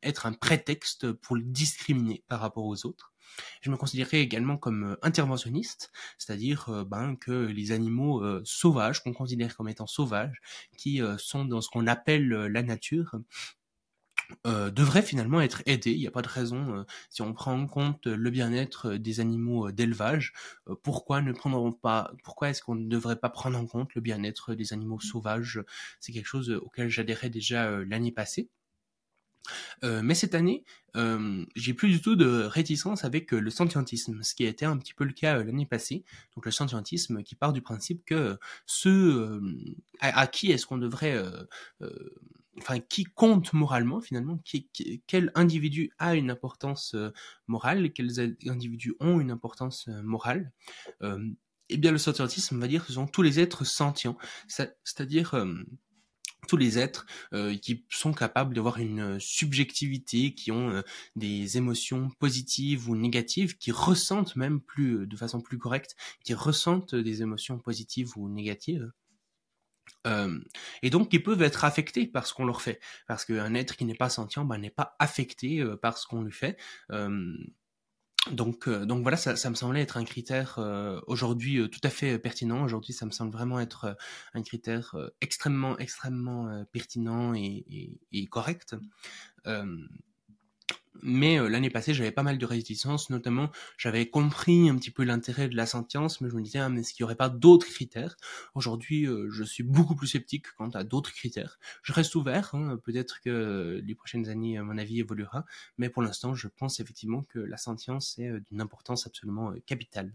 être un prétexte pour le discriminer par rapport aux autres. Je me considérais également comme interventionniste, c'est-à-dire ben, que les animaux sauvages, qu'on considère comme étant sauvages, qui sont dans ce qu'on appelle la nature, devraient finalement être aidés. Il n'y a pas de raison, si on prend en compte le bien-être des animaux d'élevage, pourquoi ne prendront pas, pourquoi est-ce qu'on ne devrait pas prendre en compte le bien-être des animaux sauvages? C'est quelque chose auquel j'adhérais déjà l'année passée. Euh, mais cette année, euh, j'ai plus du tout de réticence avec euh, le scientisme, ce qui a été un petit peu le cas l'année passée. Donc le scientisme qui part du principe que ceux à, qui est-ce qu'on devrait, enfin qui compte moralement finalement, qui, quel individu a une importance morale, quels individus ont une importance morale. eh bien le scientisme va dire que ce sont tous les êtres sentients, c'est-à-dire tous les êtres euh, qui sont capables d'avoir une subjectivité, qui ont euh, des émotions positives ou négatives, qui ressentent même plus de façon plus correcte, qui ressentent des émotions positives ou négatives. Euh, et donc qui peuvent être affectés par ce qu'on leur fait, parce qu'un être qui n'est pas sentient ben, n'est pas affecté par ce qu'on lui fait. Donc, euh, donc voilà, ça, me semblait être un critère euh, aujourd'hui euh, tout à fait pertinent. Aujourd'hui, ça me semble vraiment être un critère extrêmement, extrêmement pertinent et correct mais euh, l'année passée, j'avais pas mal de réticences, notamment j'avais compris un petit peu l'intérêt de la sentience, mais je me disais, ah, mais est-ce qu'il n'y aurait pas d'autres critères? Aujourd'hui, euh, je suis beaucoup plus sceptique quant à d'autres critères. Je reste ouvert, hein, peut-être que les prochaines années, mon avis évoluera, mais pour l'instant, je pense effectivement que la sentience est euh, d'une importance absolument capitale.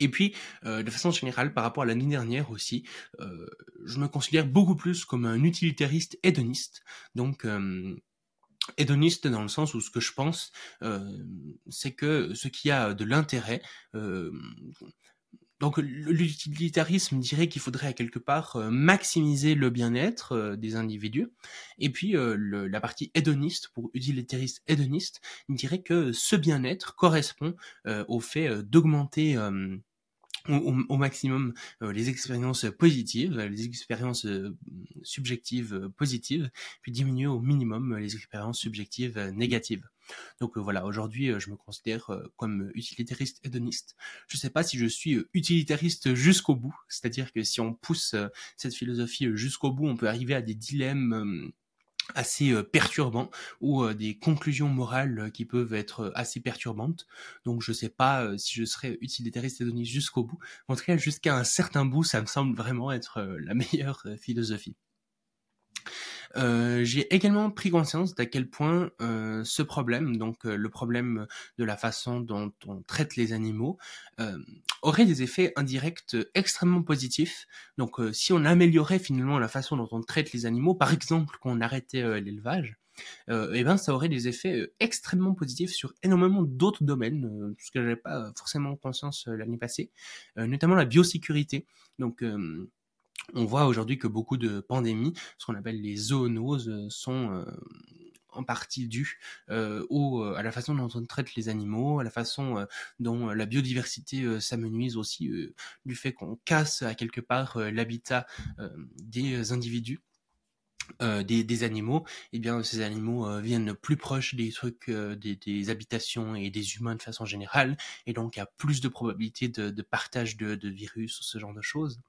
Et puis, de façon générale, par rapport à l'année dernière aussi, je me considère beaucoup plus comme un utilitariste hédoniste. Donc, hédoniste dans le sens où ce que je pense, euh, c'est que ce qui a de l'intérêt, euh, donc l'utilitarisme dirait qu'il faudrait à quelque part euh, maximiser le bien-être des individus, et puis la partie hédoniste, pour utilitariste hédoniste, dirait que ce bien-être correspond au fait d'augmenter au, maximum euh, les expériences positives, les expériences euh, subjectives euh, positives, puis diminuer au minimum les expériences subjectives négatives. Donc voilà, aujourd'hui je me considère comme utilitariste hédoniste. Je ne sais pas si je suis utilitariste jusqu'au bout, c'est-à-dire que si on pousse cette philosophie jusqu'au bout, on peut arriver à des dilemmes assez perturbants ou des conclusions morales qui peuvent être assez perturbantes. Donc je sais pas si je serais utilitariste et donné jusqu'au bout. En tout cas, jusqu'à un certain bout, ça me semble vraiment être la meilleure philosophie. Euh, j'ai également pris conscience d'à quel point euh, ce problème, donc euh, le problème de la façon dont on traite les animaux, aurait des effets indirects extrêmement positifs. Donc si on améliorait finalement la façon dont on traite les animaux, par exemple qu'on arrêtait l'élevage, euh, eh ben ça aurait des effets extrêmement positifs sur énormément d'autres domaines, euh, ce que j'avais pas forcément conscience l'année passée, notamment la biosécurité. Donc on voit aujourd'hui que beaucoup de pandémies, ce qu'on appelle les zoonoses, euh, sont euh, en partie dues euh, à la façon dont on traite les animaux, à la façon dont la biodiversité s'amenuise aussi, du fait qu'on casse à quelque part l'habitat des individus. Euh, des, des, animaux, et eh bien ces animaux euh, viennent plus proches des trucs, euh, des, des, habitations et des humains de façon générale, et donc il y a plus de probabilité de, de partage de, de, virus ou ce genre de choses.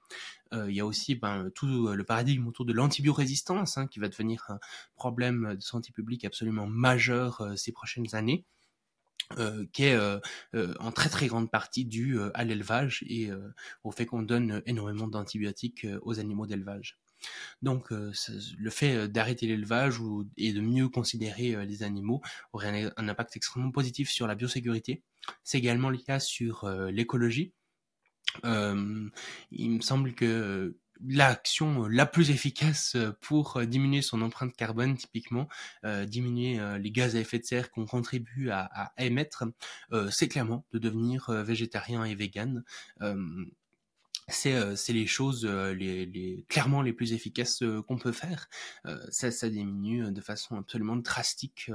il y a aussi ben, tout le paradigme autour de l'antibiorésistance, hein, qui va devenir un problème de santé publique absolument majeur ces prochaines années. euh, qui est euh, euh, en très très grande partie due à l'élevage et au fait qu'on donne énormément d'antibiotiques aux animaux d'élevage. Donc le fait d'arrêter l'élevage et de mieux considérer les animaux aurait un, impact extrêmement positif sur la biosécurité. C'est également le cas sur l'écologie. il me semble que l'action euh, la plus efficace euh, pour euh, diminuer son empreinte carbone, typiquement, diminuer les gaz à effet de serre qu'on contribue à, à émettre, c'est clairement de devenir végétarien et vegan c'est euh, les choses euh, les, les, clairement les plus efficaces euh, qu'on peut faire. ça, ça diminue de façon absolument drastique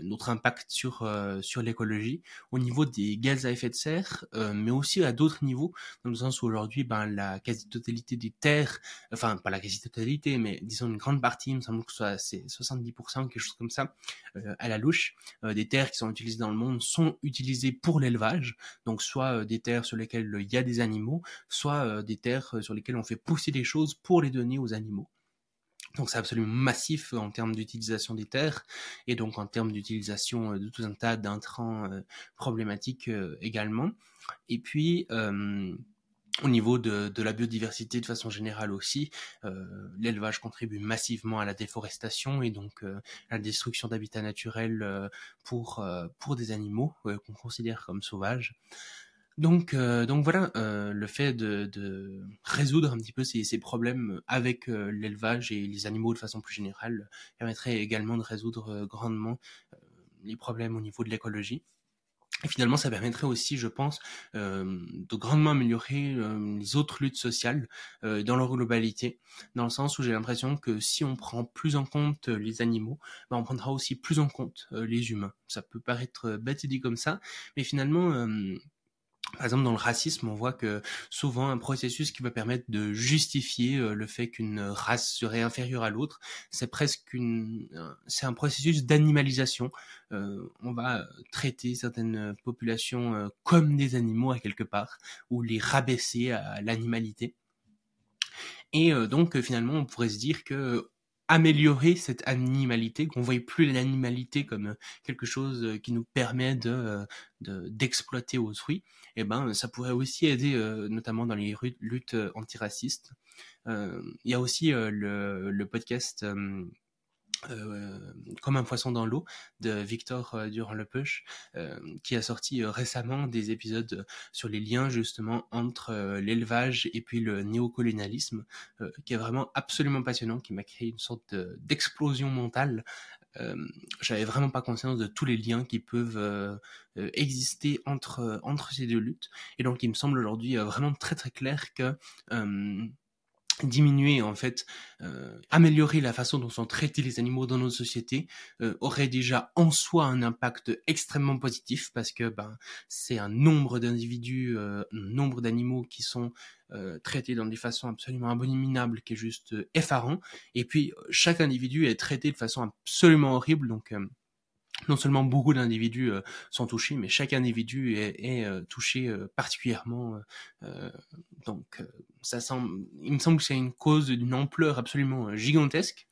notre impact sur sur l'écologie au niveau des gaz à effet de serre, mais aussi à d'autres niveaux, dans le sens où aujourd'hui, ben la quasi-totalité des terres, enfin pas la quasi-totalité, mais disons une grande partie, il me semble que c'est 70% quelque chose comme ça, à la louche, des terres qui sont utilisées dans le monde sont utilisées pour l'élevage, donc soit des terres sur lesquelles il y a des animaux soit euh, des terres euh, sur lesquelles on fait pousser des choses pour les donner aux animaux. Donc c'est absolument massif en termes d'utilisation des terres et donc en termes d'utilisation euh, de tout un tas d'intrants problématiques également. Et puis au niveau de, la biodiversité de façon générale aussi, l'élevage contribue massivement à la déforestation et donc à la destruction d'habitats naturels pour, pour des animaux qu'on considère comme sauvages. Donc, euh, donc voilà, euh, le fait de, résoudre un petit peu ces, ces problèmes avec euh, l'élevage et les animaux de façon plus générale permettrait également de résoudre grandement les problèmes au niveau de l'écologie. Et finalement, ça permettrait aussi, je pense, de grandement améliorer les autres luttes sociales dans leur globalité, dans le sens où j'ai l'impression que si on prend plus en compte les animaux, ben on prendra aussi plus en compte les humains. Ça peut paraître bête dit comme ça, mais finalement par exemple, dans le racisme, on voit que souvent un processus qui va permettre de justifier euh, le fait qu'une race serait inférieure à l'autre, c'est presque une, c'est un processus d'animalisation. Euh, on va traiter certaines populations euh, comme des animaux à quelque part, ou les rabaisser à l'animalité. Et donc finalement, on pourrait se dire que améliorer cette animalité, qu'on voie plus l'animalité comme euh, quelque chose euh, qui nous permet de euh, d'exploiter autrui, et eh ben ça pourrait aussi aider notamment dans les luttes antiracistes. Il y a aussi le podcast euh, comme un poisson dans l'eau de Victor euh, durand le euh, qui a sorti récemment des épisodes sur les liens justement entre l'élevage et puis le néocolonialisme, qui est vraiment absolument passionnant, qui m'a créé une sorte d'explosion mentale. J'avais vraiment pas conscience de tous les liens qui peuvent exister entre entre ces deux luttes, et donc il me semble aujourd'hui vraiment très très clair que diminuer en fait, euh, améliorer la façon dont sont traités les animaux dans nos sociétés euh, aurait déjà en soi un impact extrêmement positif parce que ben c'est un nombre d'individus, euh, un nombre d'animaux qui sont traités dans des façons absolument abominables qui est juste effarant. Et puis chaque individu est traité de façon absolument horrible. Donc non seulement beaucoup d'individus euh, sont touchés, mais chaque individu est, euh, touché euh, particulièrement. donc, ça semble, il me semble que c'est une cause d'une ampleur absolument gigantesque.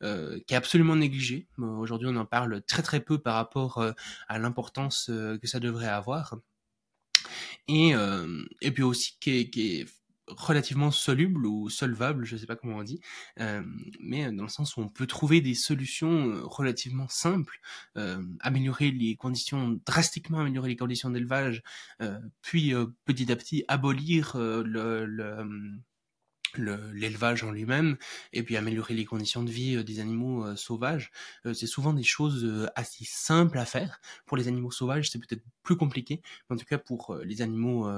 qui est absolument négligée. Aujourd'hui, on en parle très très peu par rapport à l'importance que ça devrait avoir. Et, et puis aussi qui est, qui est relativement soluble ou solvable, je ne sais pas comment on dit, euh, mais dans le sens où on peut trouver des solutions euh, relativement simples, euh, améliorer les conditions, drastiquement améliorer les conditions d'élevage, puis petit à petit abolir le, le l'élevage en lui-même et puis améliorer les conditions de vie euh, des animaux euh, sauvages. Euh, c'est souvent des choses assez simples à faire. Pour les animaux sauvages c'est peut-être plus compliqué. Mais en tout cas pour les animaux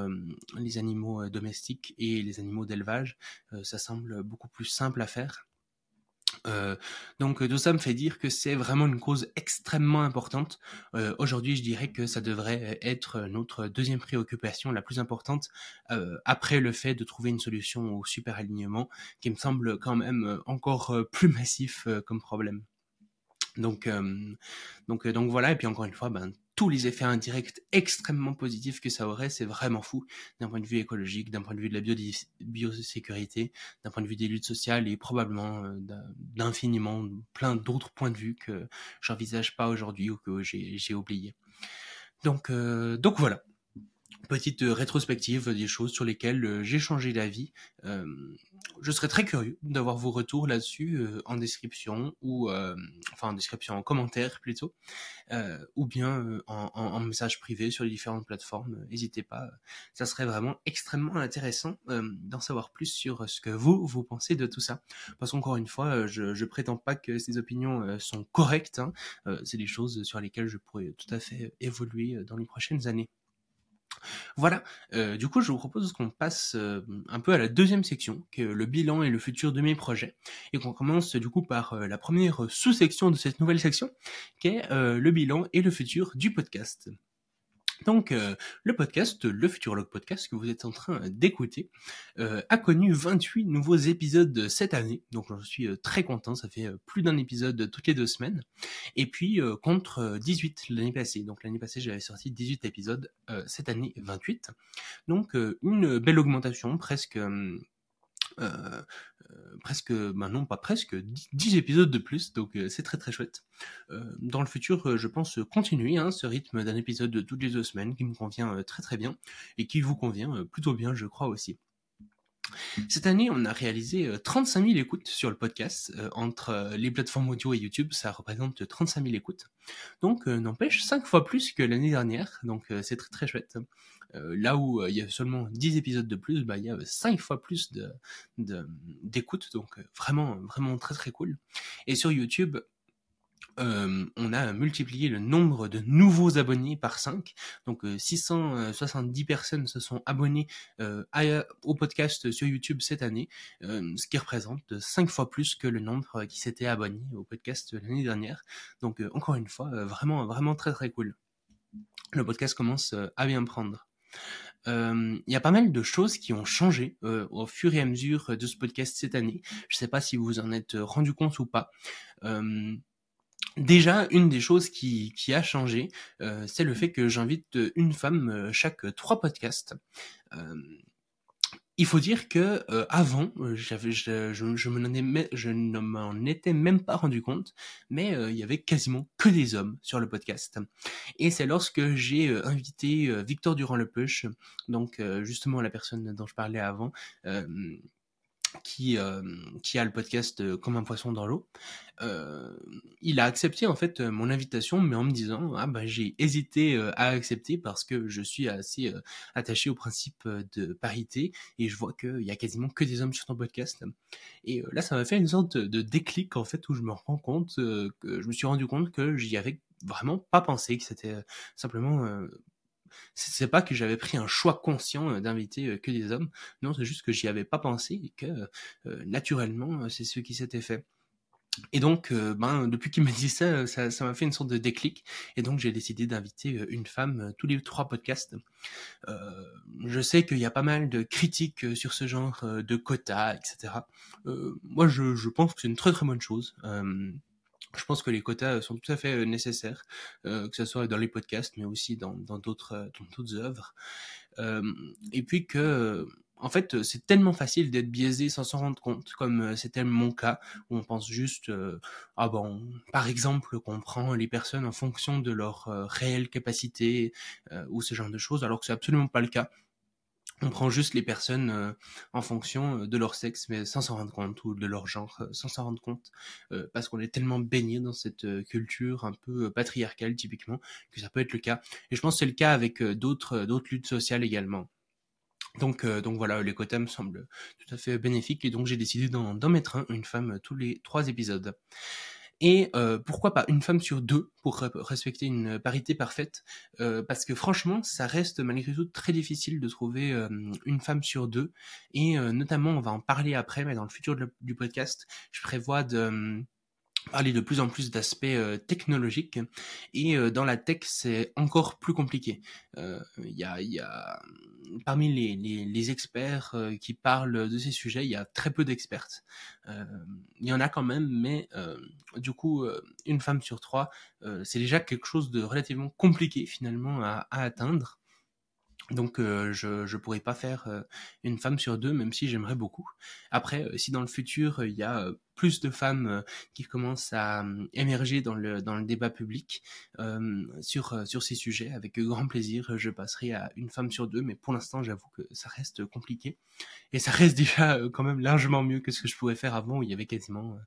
les animaux domestiques et les animaux d'élevage ça semble beaucoup plus simple à faire euh, donc tout ça me fait dire que c'est vraiment une cause extrêmement importante. Euh, Aujourd'hui, je dirais que ça devrait être notre deuxième préoccupation la plus importante euh, après le fait de trouver une solution au super alignement, qui me semble quand même encore plus massif euh, comme problème. Donc, euh, donc, donc voilà. Et puis encore une fois, ben, tous les effets indirects extrêmement positifs que ça aurait, c'est vraiment fou d'un point de vue écologique, d'un point de vue de la biosécurité, d'un point de vue des luttes sociales et probablement euh, d'infiniment plein d'autres points de vue que j'envisage pas aujourd'hui ou que j'ai oublié. Donc, donc voilà petite euh, rétrospective des choses sur lesquelles euh, j'ai changé d'avis. Euh, je serais très curieux d'avoir vos retours là-dessus en description ou enfin en description en commentaire plutôt ou bien en, message privé sur les différentes plateformes. N'hésitez pas, ça serait vraiment extrêmement intéressant d'en savoir plus sur ce que vous vous pensez de tout ça. Parce qu'encore une fois, je, je prétends pas que ces opinions sont correctes. Hein. C'est des choses sur lesquelles je pourrais tout à fait évoluer dans les prochaines années. Voilà, euh, du coup je vous propose qu'on passe euh, un peu à la deuxième section, qui est le bilan et le futur de mes projets, et qu'on commence du coup par euh, la première sous-section de cette nouvelle section, qui est le bilan et le futur du podcast. Donc, euh, le podcast, le Futurologue Podcast que vous êtes en train d'écouter, euh, a connu 28 nouveaux épisodes cette année. Donc, j'en suis euh, très content. Ça fait plus d'un épisode toutes les deux semaines. Et puis, contre 18 l'année passée. Donc, l'année passée, j'avais sorti 18 épisodes. cette année, 28. Donc, une belle augmentation, presque euh, euh, presque, bah non pas presque, 10 épisodes de plus, donc euh, c'est très très chouette. dans le futur, je pense continuer hein, ce rythme d'un épisode de toutes les deux semaines qui me convient très très bien et qui vous convient plutôt bien, je crois aussi. Cette année, on a réalisé 35 000 écoutes sur le podcast. entre les plateformes audio et YouTube, ça représente 35 000 écoutes. Donc, n'empêche, 5 fois plus que l'année dernière. Donc, c'est très très chouette. Euh, là où euh, il y a seulement 10 épisodes de plus, bah, il y a 5 fois plus de, d'écoute, donc euh, vraiment, vraiment très très cool. Et sur YouTube, on a multiplié le nombre de nouveaux abonnés par 5. Donc 670 personnes se sont abonnées au podcast sur YouTube cette année, ce qui représente 5 fois plus que le nombre qui s'était abonnés au podcast l'année dernière. Donc encore une fois, vraiment, vraiment très très cool. Le podcast commence à bien prendre. Il y a pas mal de choses qui ont changé au fur et à mesure de ce podcast cette année. Je ne sais pas si vous en êtes rendu compte ou pas. Déjà, une des choses qui, a changé, c'est le fait que j'invite une femme chaque trois podcasts il faut dire que euh, avant, euh, je, je, je, je ne m'en étais même pas rendu compte, mais euh, il y avait quasiment que des hommes sur le podcast. Et c'est lorsque j'ai invité Victor Durand Le Push, donc justement la personne dont je parlais avant, qui, euh, qui a le podcast euh, Comme un poisson dans l'eau, euh, il a accepté en fait mon invitation, mais en me disant ah bah j'ai hésité à accepter parce que je suis assez attaché au principe de parité et je vois qu'il y a quasiment que des hommes sur ton podcast. Et là, ça m'a fait une sorte de déclic en fait où je me rends compte que je me suis rendu compte que j'y avais vraiment pas pensé, que c'était simplement c'est pas que j'avais pris un choix conscient euh, d'inviter euh, que des hommes. Non, c'est juste que j'y avais pas pensé et que euh, naturellement, c'est ce qui s'était fait. Et donc, ben, depuis qu'il m'a dit ça, ça, m'a fait une sorte de déclic. Et donc, j'ai décidé d'inviter une femme tous les trois podcasts. je sais qu'il y a pas mal de critiques sur ce genre de quotas, etc. moi, je, je, pense que c'est une très très bonne chose. Je pense que les quotas sont tout à fait euh, nécessaires, euh, que ce soit dans les podcasts, mais aussi dans d'autres euh, œuvres. et puis que en fait, c'est tellement facile d'être biaisé sans s'en rendre compte, comme c'était mon cas, où on pense juste, ah bon, par exemple, qu'on prend les personnes en fonction de leur réelle capacité ou ce genre de choses, alors que c'est absolument pas le cas on prend juste les personnes euh, en fonction euh, de leur sexe, mais sans s'en rendre compte, ou de leur genre, euh, sans s'en rendre compte, parce qu'on est tellement baigné dans cette culture un peu patriarcale typiquement, que ça peut être le cas. Et je pense que c'est le cas avec d'autres luttes sociales également. Donc, donc voilà, les quotas me semblent tout à fait bénéfiques, et donc j'ai décidé d'en mettre un, une femme, tous les trois épisodes. Et euh, pourquoi pas une femme sur deux pour respecter une parité parfaite euh, Parce que franchement, ça reste malgré tout très difficile de trouver euh, une femme sur deux. Et notamment, on va en parler après, mais dans le futur du podcast, je prévois de parler de plus en plus d'aspects euh, technologiques et euh, dans la tech c'est encore plus compliqué. Euh, il y, a, parmi les, experts qui parlent de ces sujets, il y a très peu d'expertes. Il y en a quand même, mais du coup une femme sur trois, c'est déjà quelque chose de relativement compliqué finalement à atteindre. Donc euh, je je pourrais pas faire euh, une femme sur deux, même si j'aimerais beaucoup. Après, euh, si dans le futur il y a plus de femmes qui commencent à émerger dans le dans le débat public sur sur ces sujets, avec grand plaisir, je passerai à une femme sur deux. Mais pour l'instant, j'avoue que ça reste compliqué et ça reste déjà quand même largement mieux que ce que je pourrais faire avant où il y avait quasiment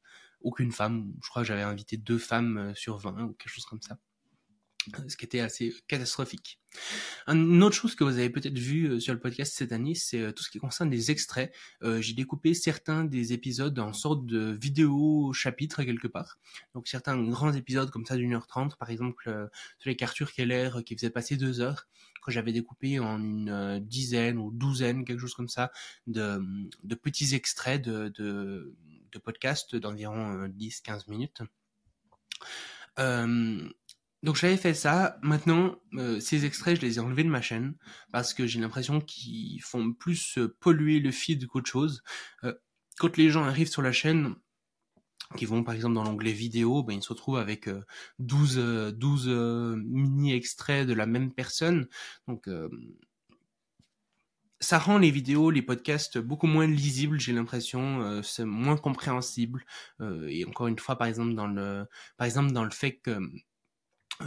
aucune femme. Je crois que j'avais invité deux femmes sur 20 ou quelque chose comme ça ce qui était assez catastrophique. Une autre chose que vous avez peut-être vu euh, sur le podcast cette année, c'est euh, tout ce qui concerne les extraits. Euh, j'ai découpé certains des épisodes en sorte de vidéo chapitre quelque part. Donc certains grands épisodes comme ça d'une heure trente, par exemple sur les qu'Arthur Keller qui faisait passer deux heures, que j'avais découpé en une dizaine ou douzaine, quelque chose comme ça, de, petits extraits de, de, podcasts d'environ 10-15 minutes. Euh, donc j'avais fait ça. Maintenant, euh, ces extraits, je les ai enlevés de ma chaîne parce que j'ai l'impression qu'ils font plus euh, polluer le feed qu'autre chose. Euh, quand les gens arrivent sur la chaîne, qui vont par exemple dans l'onglet vidéo, ben, ils se retrouvent avec 12, 12 mini extraits de la même personne. Donc ça rend les vidéos, les podcasts beaucoup moins lisibles, j'ai l'impression, c'est moins compréhensible. et encore une fois, par exemple dans le, par exemple dans le fait que euh,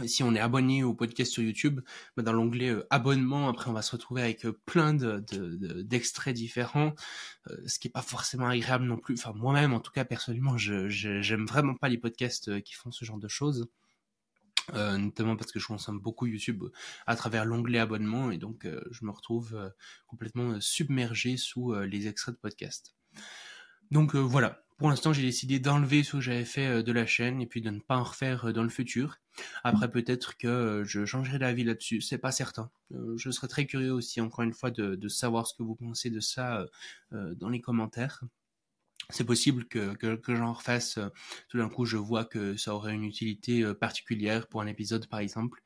si on est abonné au podcast sur YouTube, bah, dans l'onglet euh, abonnement, après on va se retrouver avec euh, plein d'extraits différents, ce qui est pas forcément agréable non plus. Enfin moi-même, en tout cas personnellement, je j'aime vraiment pas les podcasts qui font ce genre de choses. notamment parce que je consomme beaucoup YouTube à travers l'onglet abonnement et donc je me retrouve complètement submergé sous les extraits de podcast. Donc voilà, pour l'instant, j'ai décidé d'enlever ce que j'avais fait euh, de la chaîne et puis de ne pas en refaire euh, dans le futur. Après, peut-être que euh, je changerai d'avis là-dessus, c'est pas certain. Je serais très curieux aussi, encore une fois, de, savoir ce que vous pensez de ça dans les commentaires. C'est possible que, que, j'en refasse. Tout d'un coup, je vois que ça aurait une utilité particulière pour un épisode, par exemple.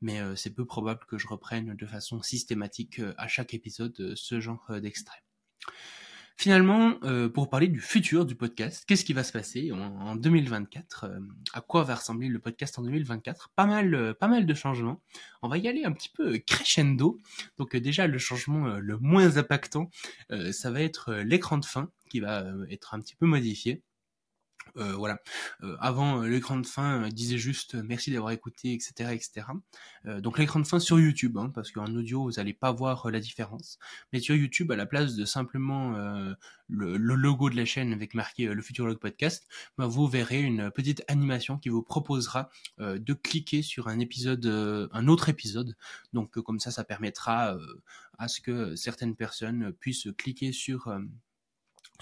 Mais c'est peu probable que je reprenne de façon systématique à chaque épisode ce genre d'extrait. Finalement, euh, pour parler du futur du podcast, qu'est-ce qui va se passer en, 2024 euh, À quoi va ressembler le podcast en 2024 Pas mal, euh, pas mal de changements. On va y aller un petit peu crescendo. Donc déjà, le changement le moins impactant, ça va être l'écran de fin qui va être un petit peu modifié. Euh, voilà. Euh, avant, euh, l'écran de fin disait juste merci d'avoir écouté, etc., etc. donc l'écran de fin sur YouTube, hein, parce qu'en audio vous n'allez pas voir la différence. Mais sur YouTube, à la place de simplement le, logo de la chaîne avec marqué le Futurologue Podcast, bah, vous verrez une petite animation qui vous proposera de cliquer sur un épisode, un autre épisode. Donc comme ça, ça permettra à ce que certaines personnes puissent cliquer sur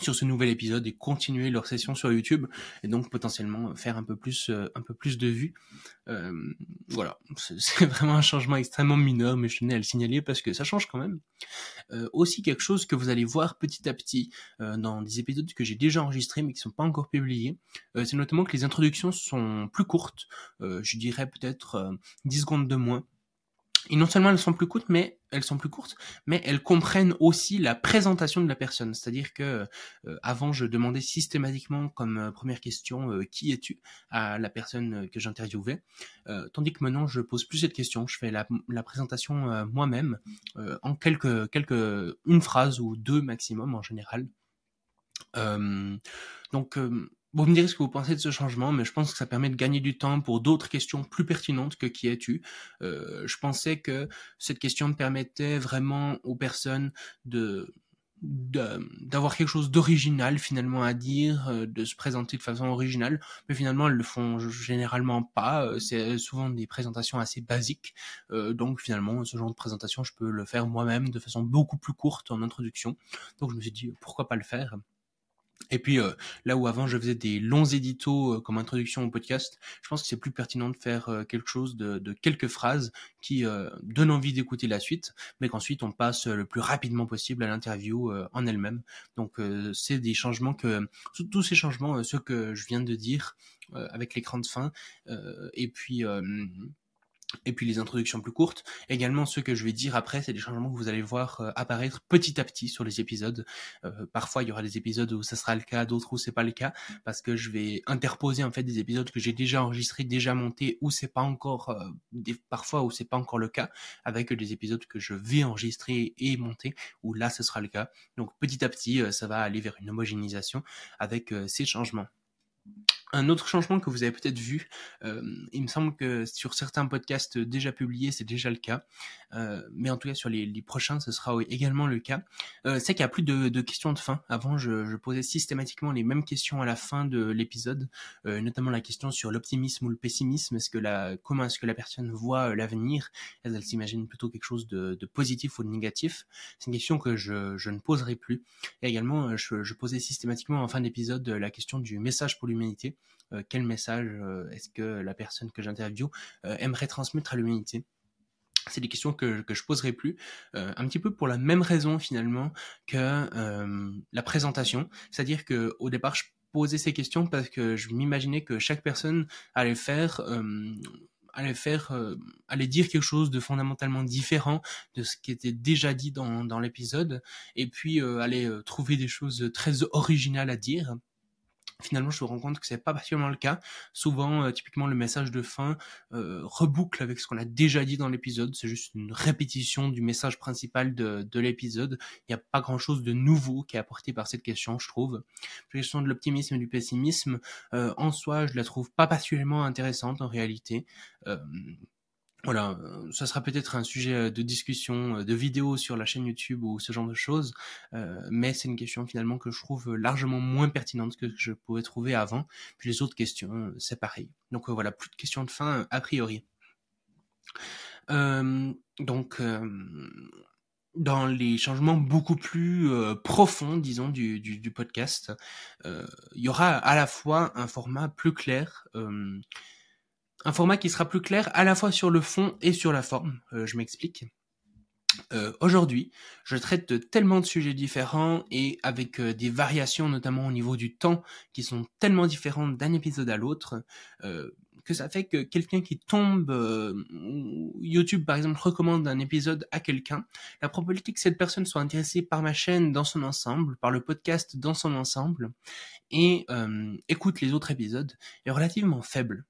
sur ce nouvel épisode et continuer leur session sur YouTube et donc potentiellement faire un peu plus euh, un peu plus de vues. Euh, voilà, c'est vraiment un changement extrêmement mineur, mais je tenais à le signaler parce que ça change quand même. Euh, aussi quelque chose que vous allez voir petit à petit dans des épisodes que j'ai déjà enregistrés mais qui sont pas encore publiés, c'est notamment que les introductions sont plus courtes. je dirais peut-être 10 secondes de moins et non seulement elles sont plus courtes, mais elles sont plus courtes, mais elles comprennent aussi la présentation de la personne. C'est-à-dire que euh, avant, je demandais systématiquement comme euh, première question euh, qui es-tu à la personne que j'interviewais, tandis que maintenant je pose plus cette question. Je fais la, la présentation moi-même en quelques quelques une phrase ou deux maximum en général. donc vous me direz ce que vous pensez de ce changement, mais je pense que ça permet de gagner du temps pour d'autres questions plus pertinentes que qui es-tu. Euh, je pensais que cette question permettait vraiment aux personnes de d'avoir quelque chose d'original finalement à dire, euh, de se présenter de façon originale, mais finalement elles le font généralement pas. Euh, c'est souvent des présentations assez basiques, donc finalement ce genre de présentation je peux le faire moi-même de façon beaucoup plus courte en introduction. Donc je me suis dit pourquoi pas le faire? Et puis euh, là où avant je faisais des longs éditos euh, comme introduction au podcast, je pense que c'est plus pertinent de faire euh, quelque chose de, de, quelques phrases qui donnent envie d'écouter la suite, mais qu'ensuite on passe le plus rapidement possible à l'interview en elle-même. Donc c'est des changements que tous ces changements, ceux que je viens de dire avec l'écran de fin, et puis et puis les introductions plus courtes. Également, ce que je vais dire après, c'est des changements que vous allez voir euh, apparaître petit à petit sur les épisodes. Euh, parfois, il y aura des épisodes où ça sera le cas, d'autres où c'est pas le cas, parce que je vais interposer en fait des épisodes que j'ai déjà enregistrés, déjà montés, où c'est pas encore, euh, parfois où c'est pas encore le cas, avec des épisodes que je vais enregistrer et monter, où là ce sera le cas. Donc petit à petit, ça va aller vers une homogénéisation avec ces changements. Un autre changement que vous avez peut-être vu, euh, il me semble que sur certains podcasts déjà publiés, c'est déjà le cas, euh, mais en tout cas sur les, prochains, ce sera également le cas. Euh, c'est qu'il n'y a plus de, questions de fin. Avant, je, posais systématiquement les mêmes questions à la fin de l'épisode, notamment la question sur l'optimisme ou le pessimisme. Est-ce que la, comment est-ce que la personne voit l'avenir? Est-ce s'imagine plutôt quelque chose de, positif ou de négatif? C'est une question que je, ne poserai plus. Et également, je posais systématiquement en fin d'épisode la question du message pour l'humanité. Euh, quel message euh, est-ce que la personne que j'interviewe euh, aimerait transmettre à l'humanité. C'est des questions que, que je poserai plus, un petit peu pour la même raison finalement que la présentation, c'est-à-dire que au départ je posais ces questions parce que je m'imaginais que chaque personne allait faire allait faire allait dire quelque chose de fondamentalement différent de ce qui était déjà dit dans, dans l'épisode. Et puis allait trouver des choses très originales à dire finalement je me rends compte que c'est pas particulièrement le cas. Souvent, euh, typiquement le message de fin euh, reboucle avec ce qu'on a déjà dit dans l'épisode. C'est juste une répétition du message principal de, de l'épisode. Il n'y a pas grand chose de nouveau qui est apporté par cette question, je trouve. La question de l'optimisme et du pessimisme, euh, en soi, je la trouve pas particulièrement intéressante en réalité. Euh, voilà, euh, ça sera peut-être un sujet euh, de discussion, euh, de vidéo sur la chaîne YouTube ou ce genre de choses, mais c'est une question finalement que je trouve largement moins pertinente que je pouvais trouver avant. Puis les autres questions, c'est pareil. Donc voilà, plus de questions de fin a priori. donc dans les changements beaucoup plus profonds, disons, du, du podcast, il y aura à la fois un format plus clair un format qui sera plus clair à la fois sur le fond et sur la forme. Euh, je m'explique. Euh, Aujourd'hui, je traite de tellement de sujets différents et avec euh, des variations notamment au niveau du temps qui sont tellement différentes d'un épisode à l'autre que ça fait que quelqu'un qui tombe, YouTube par exemple recommande un épisode à quelqu'un, la probabilité que cette personne soit intéressée par ma chaîne dans son ensemble, par le podcast dans son ensemble et écoute les autres épisodes est relativement faible.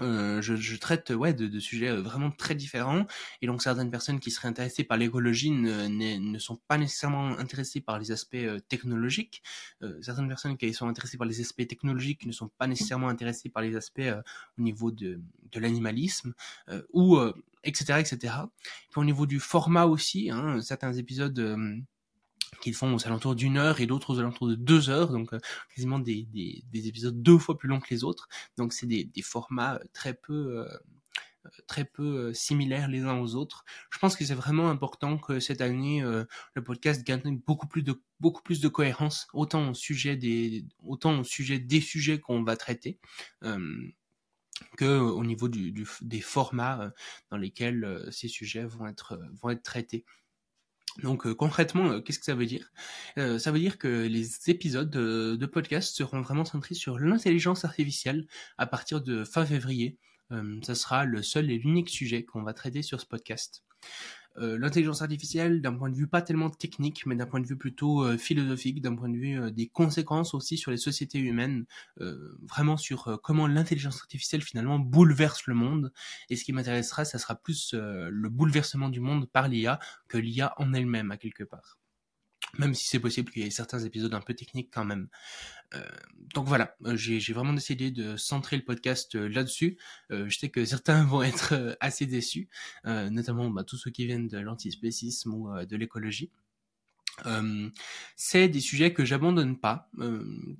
Euh, je, je, traite ouais de, de, sujets euh, vraiment très différents. Et donc certaines personnes qui seraient intéressées par l'écologie ne, ne, sont pas nécessairement intéressées par les aspects euh, technologiques. Euh, certaines personnes qui sont intéressées par les aspects technologiques ne sont pas nécessairement intéressées par les aspects au niveau de, de l'animalisme ou etc etc puis au niveau du format aussi hein, certains épisodes qu'ils font aux alentours d'une heure et d'autres aux alentours de deux heures, donc euh, quasiment des, des, des, épisodes deux fois plus longs que les autres. Donc c'est des, des, formats euh, très peu euh, très peu similaires les uns aux autres. Je pense que c'est vraiment important que cette année le podcast gagne beaucoup plus de beaucoup plus de cohérence autant au sujet des autant au sujet des sujets qu'on va traiter. que au niveau du, des formats dans lesquels ces sujets vont être vont être traités. Donc euh, concrètement, euh, qu'est-ce que ça veut dire? Euh, Ça veut dire que les épisodes de, podcast seront vraiment centrés sur l'intelligence artificielle à partir de fin février. ça sera le seul et l'unique sujet qu'on va traiter sur ce podcast. Euh, l'intelligence artificielle d'un point de vue pas tellement technique, mais d'un point de vue plutôt euh, philosophique, d'un point de vue euh, des conséquences aussi sur les sociétés humaines, vraiment sur comment l'intelligence artificielle finalement bouleverse le monde. Et ce qui m'intéressera, ça sera plus le bouleversement du monde par l'IA que l'IA en elle-même à quelque part même si c'est possible qu'il y ait certains épisodes un peu techniques quand même. Euh, donc voilà, euh, j'ai vraiment décidé de centrer le podcast euh, là-dessus. je sais que certains vont être assez déçus, notamment bah, tous ceux qui viennent de l'antispécisme ou de l'écologie. c'est des sujets que j'abandonne pas,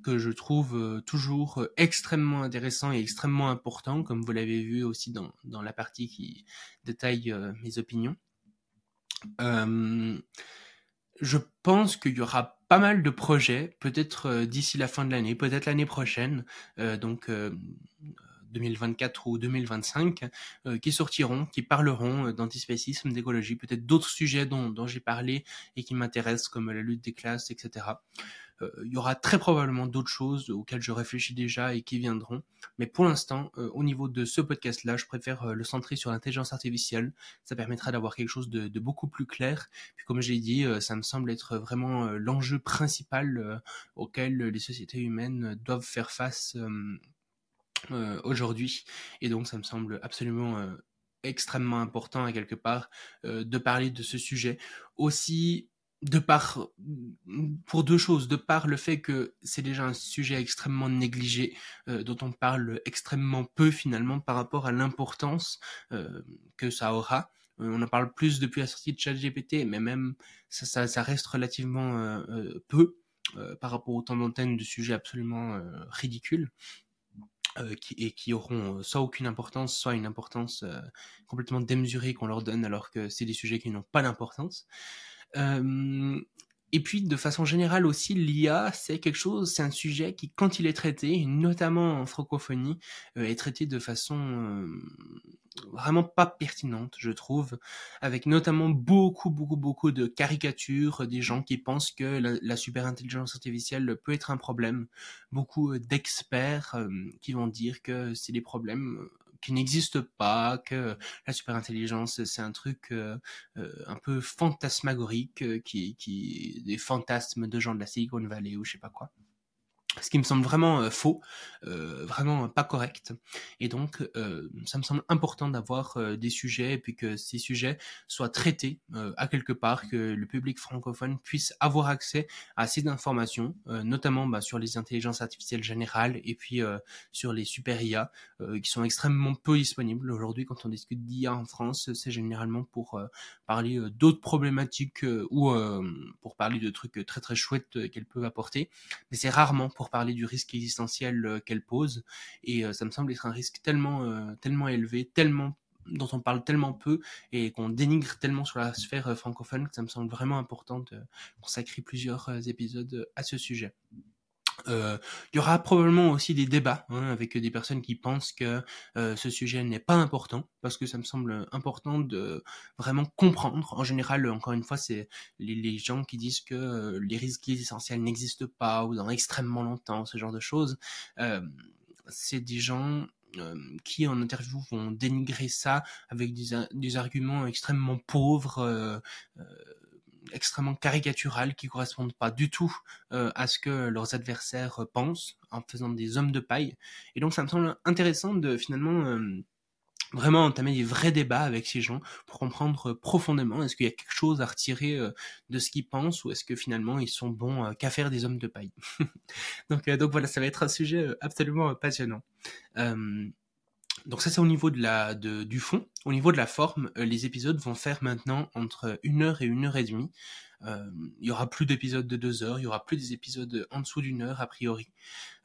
que je trouve toujours extrêmement intéressants et extrêmement importants, comme vous l'avez vu aussi dans, dans la partie qui détaille mes opinions. Je pense qu'il y aura pas mal de projets, peut-être euh, d'ici la fin de l'année, peut-être l'année prochaine, euh, donc 2024 euh, ou 2025, qui sortiront, qui parleront d'antispécisme, d'écologie, peut-être d'autres sujets dont, dont j'ai parlé et qui m'intéressent, comme la lutte des classes, etc. il y aura très probablement d'autres choses auxquelles je réfléchis déjà et qui viendront. Mais pour l'instant, au niveau de ce podcast-là, je préfère le centrer sur l'intelligence artificielle. Ça permettra d'avoir quelque chose de, beaucoup plus clair. Puis comme j'ai dit, ça me semble être vraiment l'enjeu principal auquel les sociétés humaines doivent faire face euh, aujourd'hui. Et donc ça me semble absolument euh, extrêmement important à quelque part euh, de parler de ce sujet. Aussi de par pour deux choses de par le fait que c'est déjà un sujet extrêmement négligé dont on parle extrêmement peu finalement par rapport à l'importance que ça aura on en parle plus depuis la sortie de ChatGPT mais même ça, ça, ça reste relativement peu par rapport au temps d'antenne de sujets absolument ridicules euh, qui, et qui auront euh, soit aucune importance, soit une importance euh, complètement démesurée qu'on leur donne alors que c'est des sujets qui n'ont pas d'importance. Et puis, de façon générale aussi, l'IA, c'est quelque chose, c'est un sujet qui, quand il est traité, notamment en francophonie, est traité de façon vraiment pas pertinente, je trouve, avec notamment beaucoup, beaucoup, beaucoup de caricatures des gens qui pensent que la, la super intelligence artificielle peut être un problème, beaucoup d'experts euh, qui vont dire que c'est des problèmes euh, qui n'existent pas, que la super intelligence c'est un truc euh, un peu fantasmagorique, qui, qui des fantasmes de gens de la Silicon Valley ou je sais pas quoi ce qui me semble vraiment euh, faux, euh, vraiment pas correct. Et donc, euh, ça me semble important d'avoir des sujets et puis que ces sujets soient traités à quelque part, que le public francophone puisse avoir accès à ces informations, notamment bah, sur les intelligences artificielles générales et puis sur les super IA, qui sont extrêmement peu disponibles aujourd'hui. Quand on discute d'IA en France, c'est généralement pour parler d'autres problématiques ou pour parler de trucs très très chouettes qu'elles peuvent apporter, mais c'est rarement parler du risque existentiel euh, qu'elle pose. Et euh, ça me semble être un risque tellement, euh, élevé, dont on parle tellement peu et qu'on dénigre tellement sur la sphère francophone que ça me semble vraiment important de consacrer plusieurs épisodes à ce sujet. Euh, il y aura probablement aussi des débats hein, avec des personnes qui pensent que euh, ce sujet n'est pas important, parce que ça me semble important de vraiment comprendre. En général, encore une fois, c'est les, gens qui disent que euh, les risques essentiels n'existent pas ou dans extrêmement longtemps, ce genre de choses. c'est des gens qui en interview vont dénigrer ça avec des, des arguments extrêmement pauvres extrêmement caricaturales qui correspondent pas du tout euh, à ce que leurs adversaires pensent en faisant des hommes de paille. Et donc ça me semble intéressant de finalement euh, vraiment entamer des vrais débats avec ces gens pour comprendre profondément est-ce qu'il y a quelque chose à retirer euh, de ce qu'ils pensent ou est-ce que finalement ils sont bons qu'à faire des hommes de paille. donc, donc voilà, ça va être un sujet absolument passionnant. Donc ça c'est au niveau de la de, du fond. Au niveau de la forme, euh, les épisodes vont faire maintenant entre une heure et une heure et demie. Euh, il y aura plus d'épisodes de deux heures, il y aura plus des épisodes en dessous d'une heure a priori.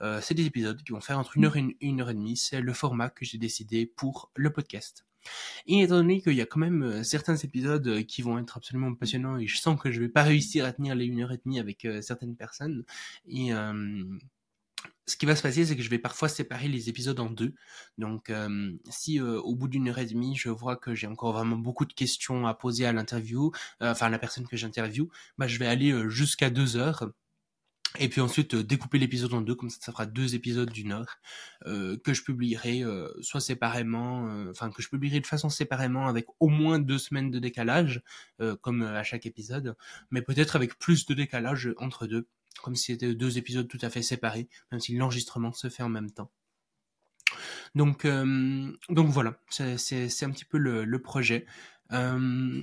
Euh, c'est des épisodes qui vont faire entre une heure et une, heure et demie. C'est le format que j'ai décidé pour le podcast. Et étant donné qu'il y a quand même euh, certains épisodes qui vont être absolument passionnants et je sens que je vais pas réussir à tenir les une heure et demie avec certaines personnes et ce qui va se passer, c'est que je vais parfois séparer les épisodes en deux. Donc, euh, si euh, au bout d'une heure et demie, je vois que j'ai encore vraiment beaucoup de questions à poser à l'interview, euh, enfin à la personne que j'interview, bah, je vais aller jusqu'à deux heures. Et puis ensuite découper l'épisode en deux, comme ça, ça fera deux épisodes d'une heure que je publierai soit séparément, enfin que je publierai de façon séparément avec au moins deux semaines de décalage, comme à chaque épisode, mais peut-être avec plus de décalage entre deux comme si c'était deux épisodes tout à fait séparés, même si l'enregistrement se fait en même temps. Donc, euh, voilà, c'est un petit peu le, projet. Euh,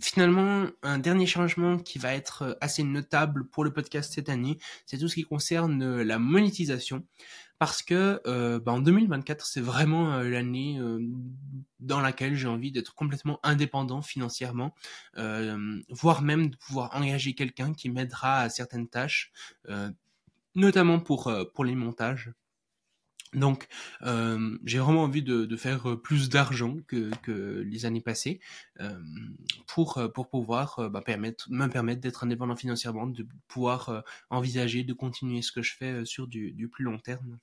finalement, un dernier changement qui va être assez notable pour le podcast cette année, c'est tout ce qui concerne la monétisation parce que euh, bah en 2024 c'est vraiment euh, l'année euh, dans laquelle j'ai envie d'être complètement indépendant financièrement, euh, voire même de pouvoir engager quelqu'un qui m'aidera à certaines tâches, notamment pour pour les montages. Donc, euh, j'ai vraiment envie de, faire plus d'argent que, les années passées euh, pour pour pouvoir bah, permettre me permettre d'être indépendant financièrement, de pouvoir envisager de continuer ce que je fais sur du plus long terme.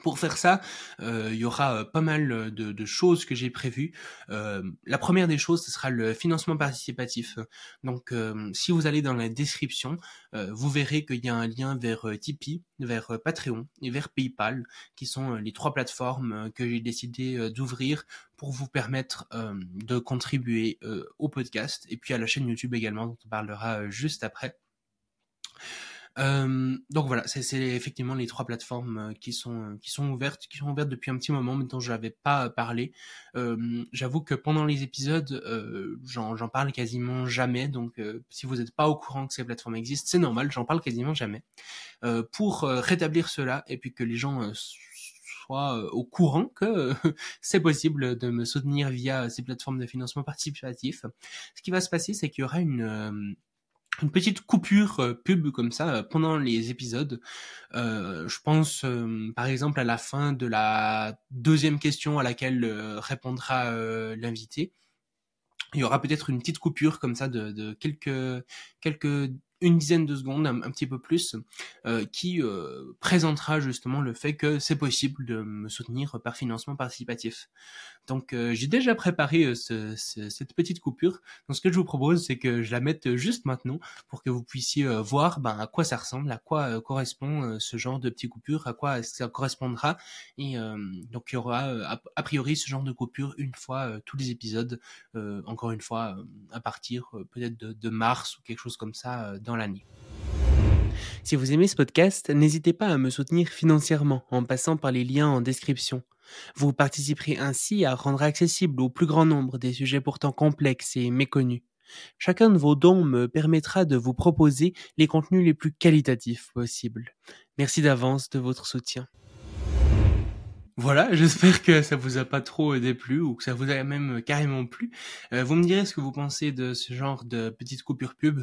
Pour faire ça, euh, il y aura euh, pas mal de, de choses que j'ai prévues. Euh, la première des choses, ce sera le financement participatif. Donc, euh, si vous allez dans la description, euh, vous verrez qu'il y a un lien vers Tipeee, vers Patreon et vers PayPal, qui sont les trois plateformes que j'ai décidé d'ouvrir pour vous permettre de contribuer au podcast et puis à la chaîne YouTube également, dont on parlera juste après. Euh, donc voilà, c'est effectivement les trois plateformes euh, qui sont euh, qui sont ouvertes, qui sont ouvertes depuis un petit moment, mais dont je n'avais pas parlé. Euh, J'avoue que pendant les épisodes, euh, j'en parle quasiment jamais. Donc si vous n'êtes pas au courant que ces plateformes existent, c'est normal, j'en parle quasiment jamais. pour rétablir cela et puis que les gens soient au courant que c'est possible de me soutenir via ces plateformes de financement participatif. Ce qui va se passer, c'est qu'il y aura une une petite coupure euh, pub comme ça euh, pendant les épisodes. Euh, je pense par exemple à la fin de la deuxième question à laquelle répondra l'invité. Il y aura peut-être une petite coupure comme ça de, de quelques quelques une dizaine de secondes, un, petit peu plus, euh, qui euh, présentera justement le fait que c'est possible de me soutenir par financement participatif. Donc euh, j'ai déjà préparé ce, cette petite coupure. Donc ce que je vous propose, c'est que je la mette juste maintenant pour que vous puissiez voir ben, à quoi ça ressemble, à quoi correspond ce genre de petite coupure, à quoi ça correspondra. Et donc il y aura a, priori ce genre de coupure une fois tous les épisodes, encore une fois à partir peut-être de, de, mars ou quelque chose comme ça dans l'année. Si vous aimez ce podcast, n'hésitez pas à me soutenir financièrement en passant par les liens en description. Vous participerez ainsi à rendre accessible au plus grand nombre des sujets pourtant complexes et méconnus. Chacun de vos dons me permettra de vous proposer les contenus les plus qualitatifs possibles. Merci d'avance de votre soutien. Voilà, j'espère que ça vous a pas trop déplu ou que ça vous a même carrément plu. Euh, vous me direz ce que vous pensez de ce genre de petites coupures pub.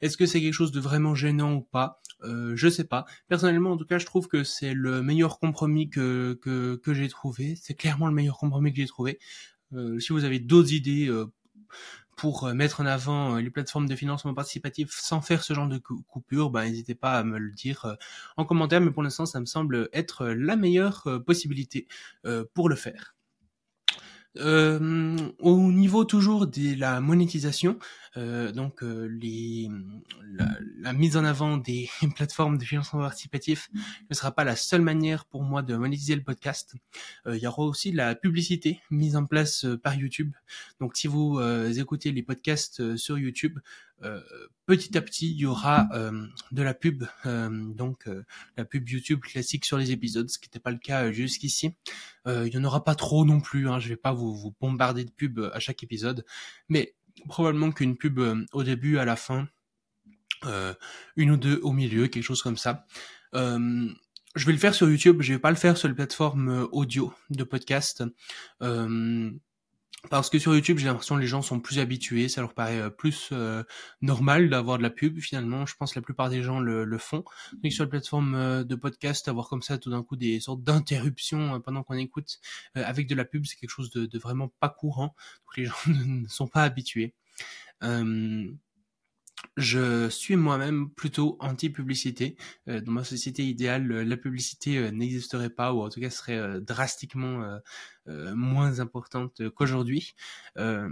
Est-ce que c'est quelque chose de vraiment gênant ou pas? Euh, Je sais pas. Personnellement, en tout cas, je trouve que c'est le meilleur compromis que que, que j'ai trouvé. C'est clairement le meilleur compromis que j'ai trouvé. Euh, si vous avez d'autres idées euh, pour euh, mettre en avant euh, les plateformes de financement participatif sans faire ce genre de coupure, ben, n'hésitez pas à me le dire euh, en commentaire, mais pour l'instant, ça me semble être la meilleure possibilité pour le faire. Euh, au niveau toujours de la monétisation, euh, donc euh, les, la, la, mise en avant des plateformes de financement participatif ne sera pas la seule manière pour moi de monétiser le podcast. il y aura aussi la publicité mise en place par YouTube. Donc si vous écoutez les podcasts sur YouTube, euh, petit à petit, il y aura euh, de la pub, euh, donc la pub YouTube classique sur les épisodes, ce qui n'était pas le cas jusqu'ici. il y en aura pas trop non plus. Hein, je vais pas vous, vous bombarder de pub à chaque épisode, mais probablement qu'une pub au début, à la fin, une ou deux au milieu, quelque chose comme ça. je vais le faire sur YouTube, je vais pas le faire sur les plateformes audio de podcast. Euh, parce que sur YouTube, j'ai l'impression que les gens sont plus habitués, ça leur paraît euh, plus euh, normal d'avoir de la pub. Finalement, je pense que la plupart des gens le, le font. Sur la plateforme euh, de podcast, avoir comme ça tout d'un coup des sortes d'interruptions pendant qu'on écoute avec de la pub, c'est quelque chose de, de, vraiment pas courant. Donc les gens ne sont pas habitués. Je suis moi-même plutôt anti-publicité. Euh, dans ma société idéale, la publicité n'existerait pas, ou en tout cas serait drastiquement euh, moins importante qu'aujourd'hui. Euh,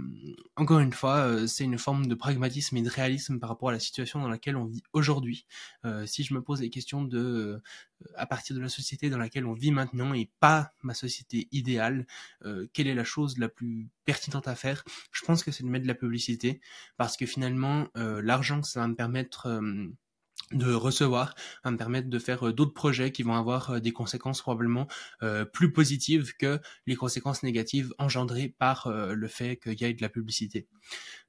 encore une fois, euh, c'est une forme de pragmatisme et de réalisme par rapport à la situation dans laquelle on vit aujourd'hui. si je me pose des questions de, à partir de la société dans laquelle on vit maintenant et pas ma société idéale, quelle est la chose la plus pertinente à faire? Je pense que c'est de mettre de la publicité parce que finalement, l'argent que ça va me permettre de recevoir va me permettre de faire euh, d'autres projets qui vont avoir euh, des conséquences probablement euh, plus positives que les conséquences négatives engendrées par le fait qu'il y ait de la publicité.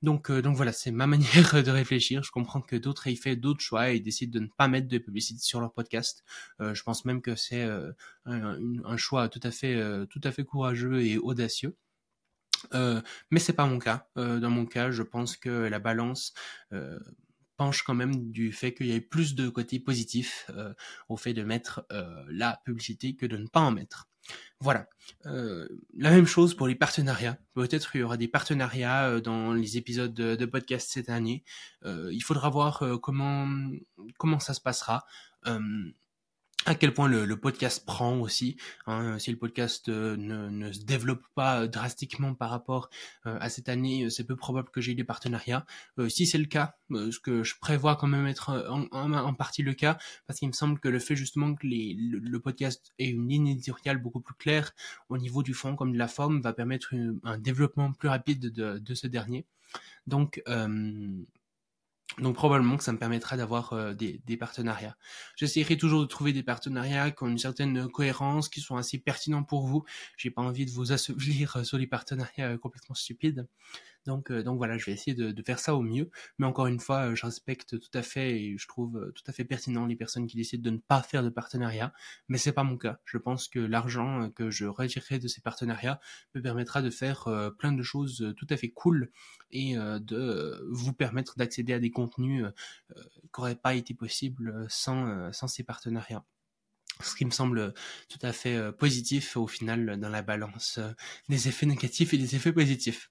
Donc, donc voilà, c'est ma manière de réfléchir. Je comprends que d'autres aient fait d'autres choix et décident de ne pas mettre de publicité sur leur podcast. je pense même que c'est un, un, choix tout à fait, tout à fait courageux et audacieux. Euh, mais c'est pas mon cas. dans mon cas, je pense que la balance penche quand même du fait qu'il y ait plus de côté positif euh, au fait de mettre euh, la publicité que de ne pas en mettre. Voilà. Euh, la même chose pour les partenariats. Peut-être qu'il y aura des partenariats dans les épisodes de, de podcast cette année. il faudra voir comment comment ça se passera à quel point le, podcast prend aussi. Hein, si le podcast euh, ne, se développe pas drastiquement par rapport euh, à cette année, euh, c'est peu probable que j'ai des partenariats. si c'est le cas, ce que je prévois quand même être en, partie le cas, parce qu'il me semble que le fait justement que le, podcast ait une ligne éditoriale beaucoup plus claire au niveau du fond comme de la forme va permettre un développement plus rapide de, de ce dernier. Donc, donc probablement que ça me permettra d'avoir euh, des, des, partenariats. J'essaierai toujours de trouver des partenariats qui ont une certaine cohérence, qui sont assez pertinents pour vous. J'ai pas envie de vous assouvir euh, sur les partenariats euh, complètement stupides. Donc, euh, donc voilà, je vais essayer de, faire ça au mieux. Mais encore une fois, euh, je respecte tout à fait et je trouve euh, tout à fait pertinent les personnes qui décident de ne pas faire de partenariat. Mais c'est pas mon cas. Je pense que l'argent que je retirerai de ces partenariats me permettra de faire plein de choses tout à fait cool et de vous permettre d'accéder à des contenus qui n'auraient pas été possibles sans, sans ces partenariats ce qui me semble tout à fait positif au final dans la balance des effets négatifs et des effets positifs.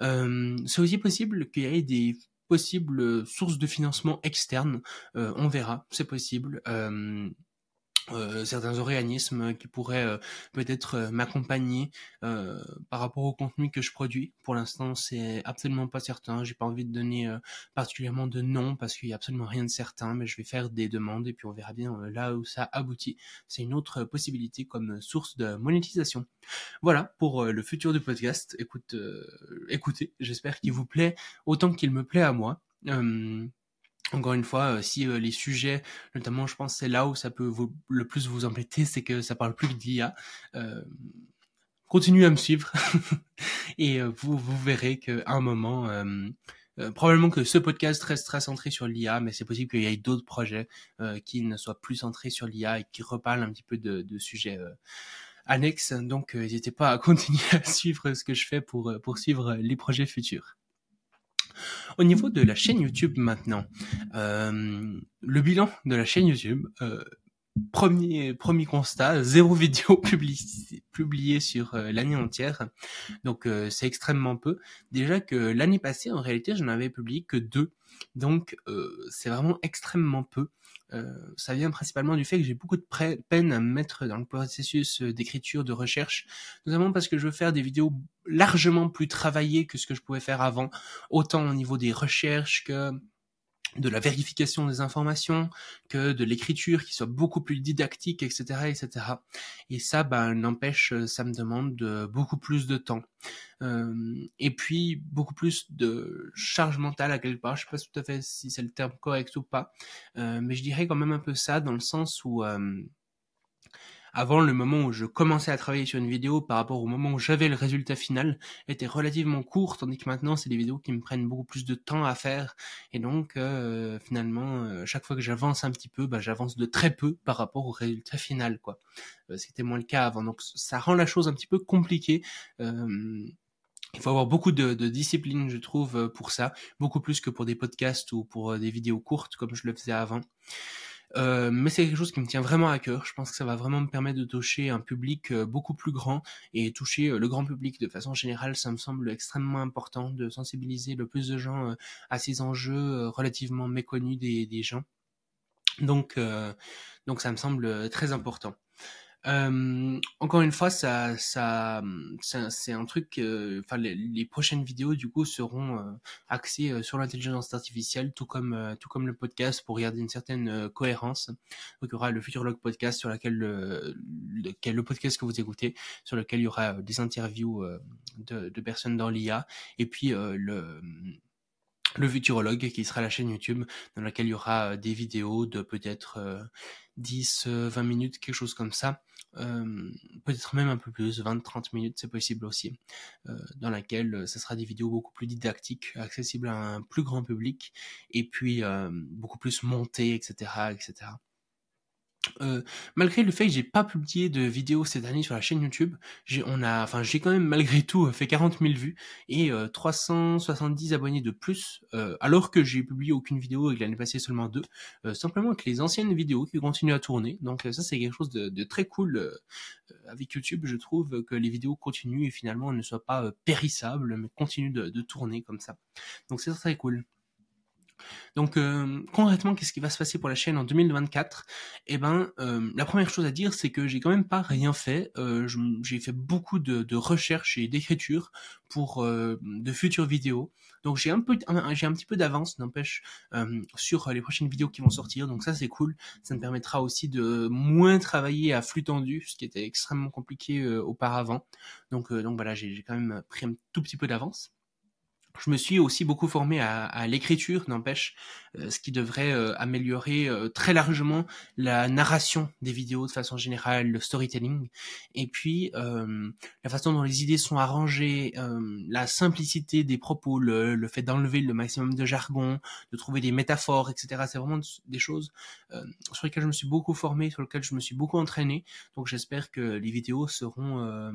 Euh, c'est aussi possible qu'il y ait des possibles sources de financement externes. Euh, on verra, c'est possible. Euh, euh, certains organismes qui pourraient euh, peut-être euh, m'accompagner par rapport au contenu que je produis. Pour l'instant, c'est absolument pas certain. J'ai pas envie de donner particulièrement de nom parce qu'il y a absolument rien de certain, mais je vais faire des demandes et puis on verra bien là où ça aboutit. C'est une autre possibilité comme source de monétisation. Voilà pour le futur du podcast. Écoute, écoutez, j'espère qu'il vous plaît autant qu'il me plaît à moi. Encore une fois, euh, si euh, les sujets, notamment, je pense, c'est là où ça peut vous, le plus vous embêter, c'est que ça parle plus de l'IA. Euh, continuez à me suivre et vous, vous verrez qu'à un moment, probablement que ce podcast restera centré sur l'IA, mais c'est possible qu'il y ait d'autres projets qui ne soient plus centrés sur l'IA et qui reparlent un petit peu de, de sujets annexes. Donc, n'hésitez pas à continuer à suivre ce que je fais pour poursuivre les projets futurs. Au niveau de la chaîne YouTube maintenant, euh, le bilan de la chaîne YouTube, euh, premier premier constat, zéro vidéo publiée sur euh, l'année entière. Donc c'est extrêmement peu. Déjà que l'année passée, en réalité, je n'avais publié que deux. Donc c'est vraiment extrêmement peu. Euh, ça vient principalement du fait que j'ai beaucoup de peine à me mettre dans le processus euh, d'écriture, de recherche, notamment parce que je veux faire des vidéos largement plus travaillées que ce que je pouvais faire avant, autant au niveau des recherches que de la vérification des informations, que de l'écriture qui soit beaucoup plus didactique, etc., etc. Et ça, ben, n'empêche, ça me demande beaucoup plus de temps. Euh, et puis, beaucoup plus de charge mentale à quelque part. Je sais pas tout à fait si c'est le terme correct ou pas, euh, mais je dirais quand même un peu ça dans le sens où... Euh, avant le moment où je commençais à travailler sur une vidéo par rapport au moment où j'avais le résultat final était relativement court, tandis que maintenant c'est des vidéos qui me prennent beaucoup plus de temps à faire. Et donc euh, finalement, euh, chaque fois que j'avance un petit peu, bah, j'avance de très peu par rapport au résultat final, quoi. Euh, C'était moins le cas avant. Donc ça rend la chose un petit peu compliquée. il faut avoir beaucoup de, de, discipline, je trouve, pour ça, beaucoup plus que pour des podcasts ou pour des vidéos courtes comme je le faisais avant. Euh, mais c'est quelque chose qui me tient vraiment à cœur. Je pense que ça va vraiment me permettre de toucher un public euh, beaucoup plus grand et toucher euh, le grand public de façon générale. Ça me semble extrêmement important de sensibiliser le plus de gens à ces enjeux relativement méconnus des, gens. Donc, donc ça me semble très important. Euh, encore une fois, ça, ça, c'est un truc. Enfin, les, prochaines vidéos du coup seront euh, axées euh, sur l'intelligence artificielle, tout comme tout comme le podcast pour garder une certaine cohérence. Donc, il y aura le Futurologue podcast sur lequel le, lequel, le podcast que vous écoutez, sur lequel il y aura des interviews de, de personnes dans l'IA, et puis le le Futurologue qui sera la chaîne YouTube dans laquelle il y aura des vidéos de peut-être 10, 20 minutes, quelque chose comme ça, euh, peut-être même un peu plus, 20-30 minutes, c'est possible aussi, euh, dans laquelle euh, ça sera des vidéos beaucoup plus didactiques, accessibles à un plus grand public, et puis beaucoup plus montées, etc., etc. Euh, malgré le fait que j'ai pas publié de vidéos cette année sur la chaîne YouTube, j'ai on a, enfin j'ai quand même malgré tout fait 40 000 vues et 370 abonnés de plus, alors que j'ai publié aucune vidéo et que l'année passée seulement deux, simplement que les anciennes vidéos qui continuent à tourner. Donc ça c'est quelque chose de, de très cool avec YouTube. Je trouve que les vidéos continuent et finalement ne soient pas périssables, mais continuent de, de tourner comme ça. Donc c'est très cool. Donc euh, concrètement, qu'est-ce qui va se passer pour la chaîne en 2024 Eh ben, euh, la première chose à dire, c'est que j'ai quand même pas rien fait. Euh, j'ai fait beaucoup de, recherches et d'écriture pour de futures vidéos. Donc j'ai un peu, un petit peu d'avance, n'empêche, sur les prochaines vidéos qui vont sortir. Donc ça c'est cool. Ça me permettra aussi de moins travailler à flux tendu, ce qui était extrêmement compliqué auparavant. Donc voilà, j'ai quand même pris un tout petit peu d'avance. Je me suis aussi beaucoup formé à, à l'écriture, n'empêche, euh, ce qui devrait euh, améliorer euh, très largement la narration des vidéos de façon générale, le storytelling, et puis la façon dont les idées sont arrangées, la simplicité des propos, le, le fait d'enlever le maximum de jargon, de trouver des métaphores, etc. C'est vraiment des choses sur lesquelles je me suis beaucoup formé, sur lesquelles je me suis beaucoup entraîné. Donc j'espère que les vidéos seront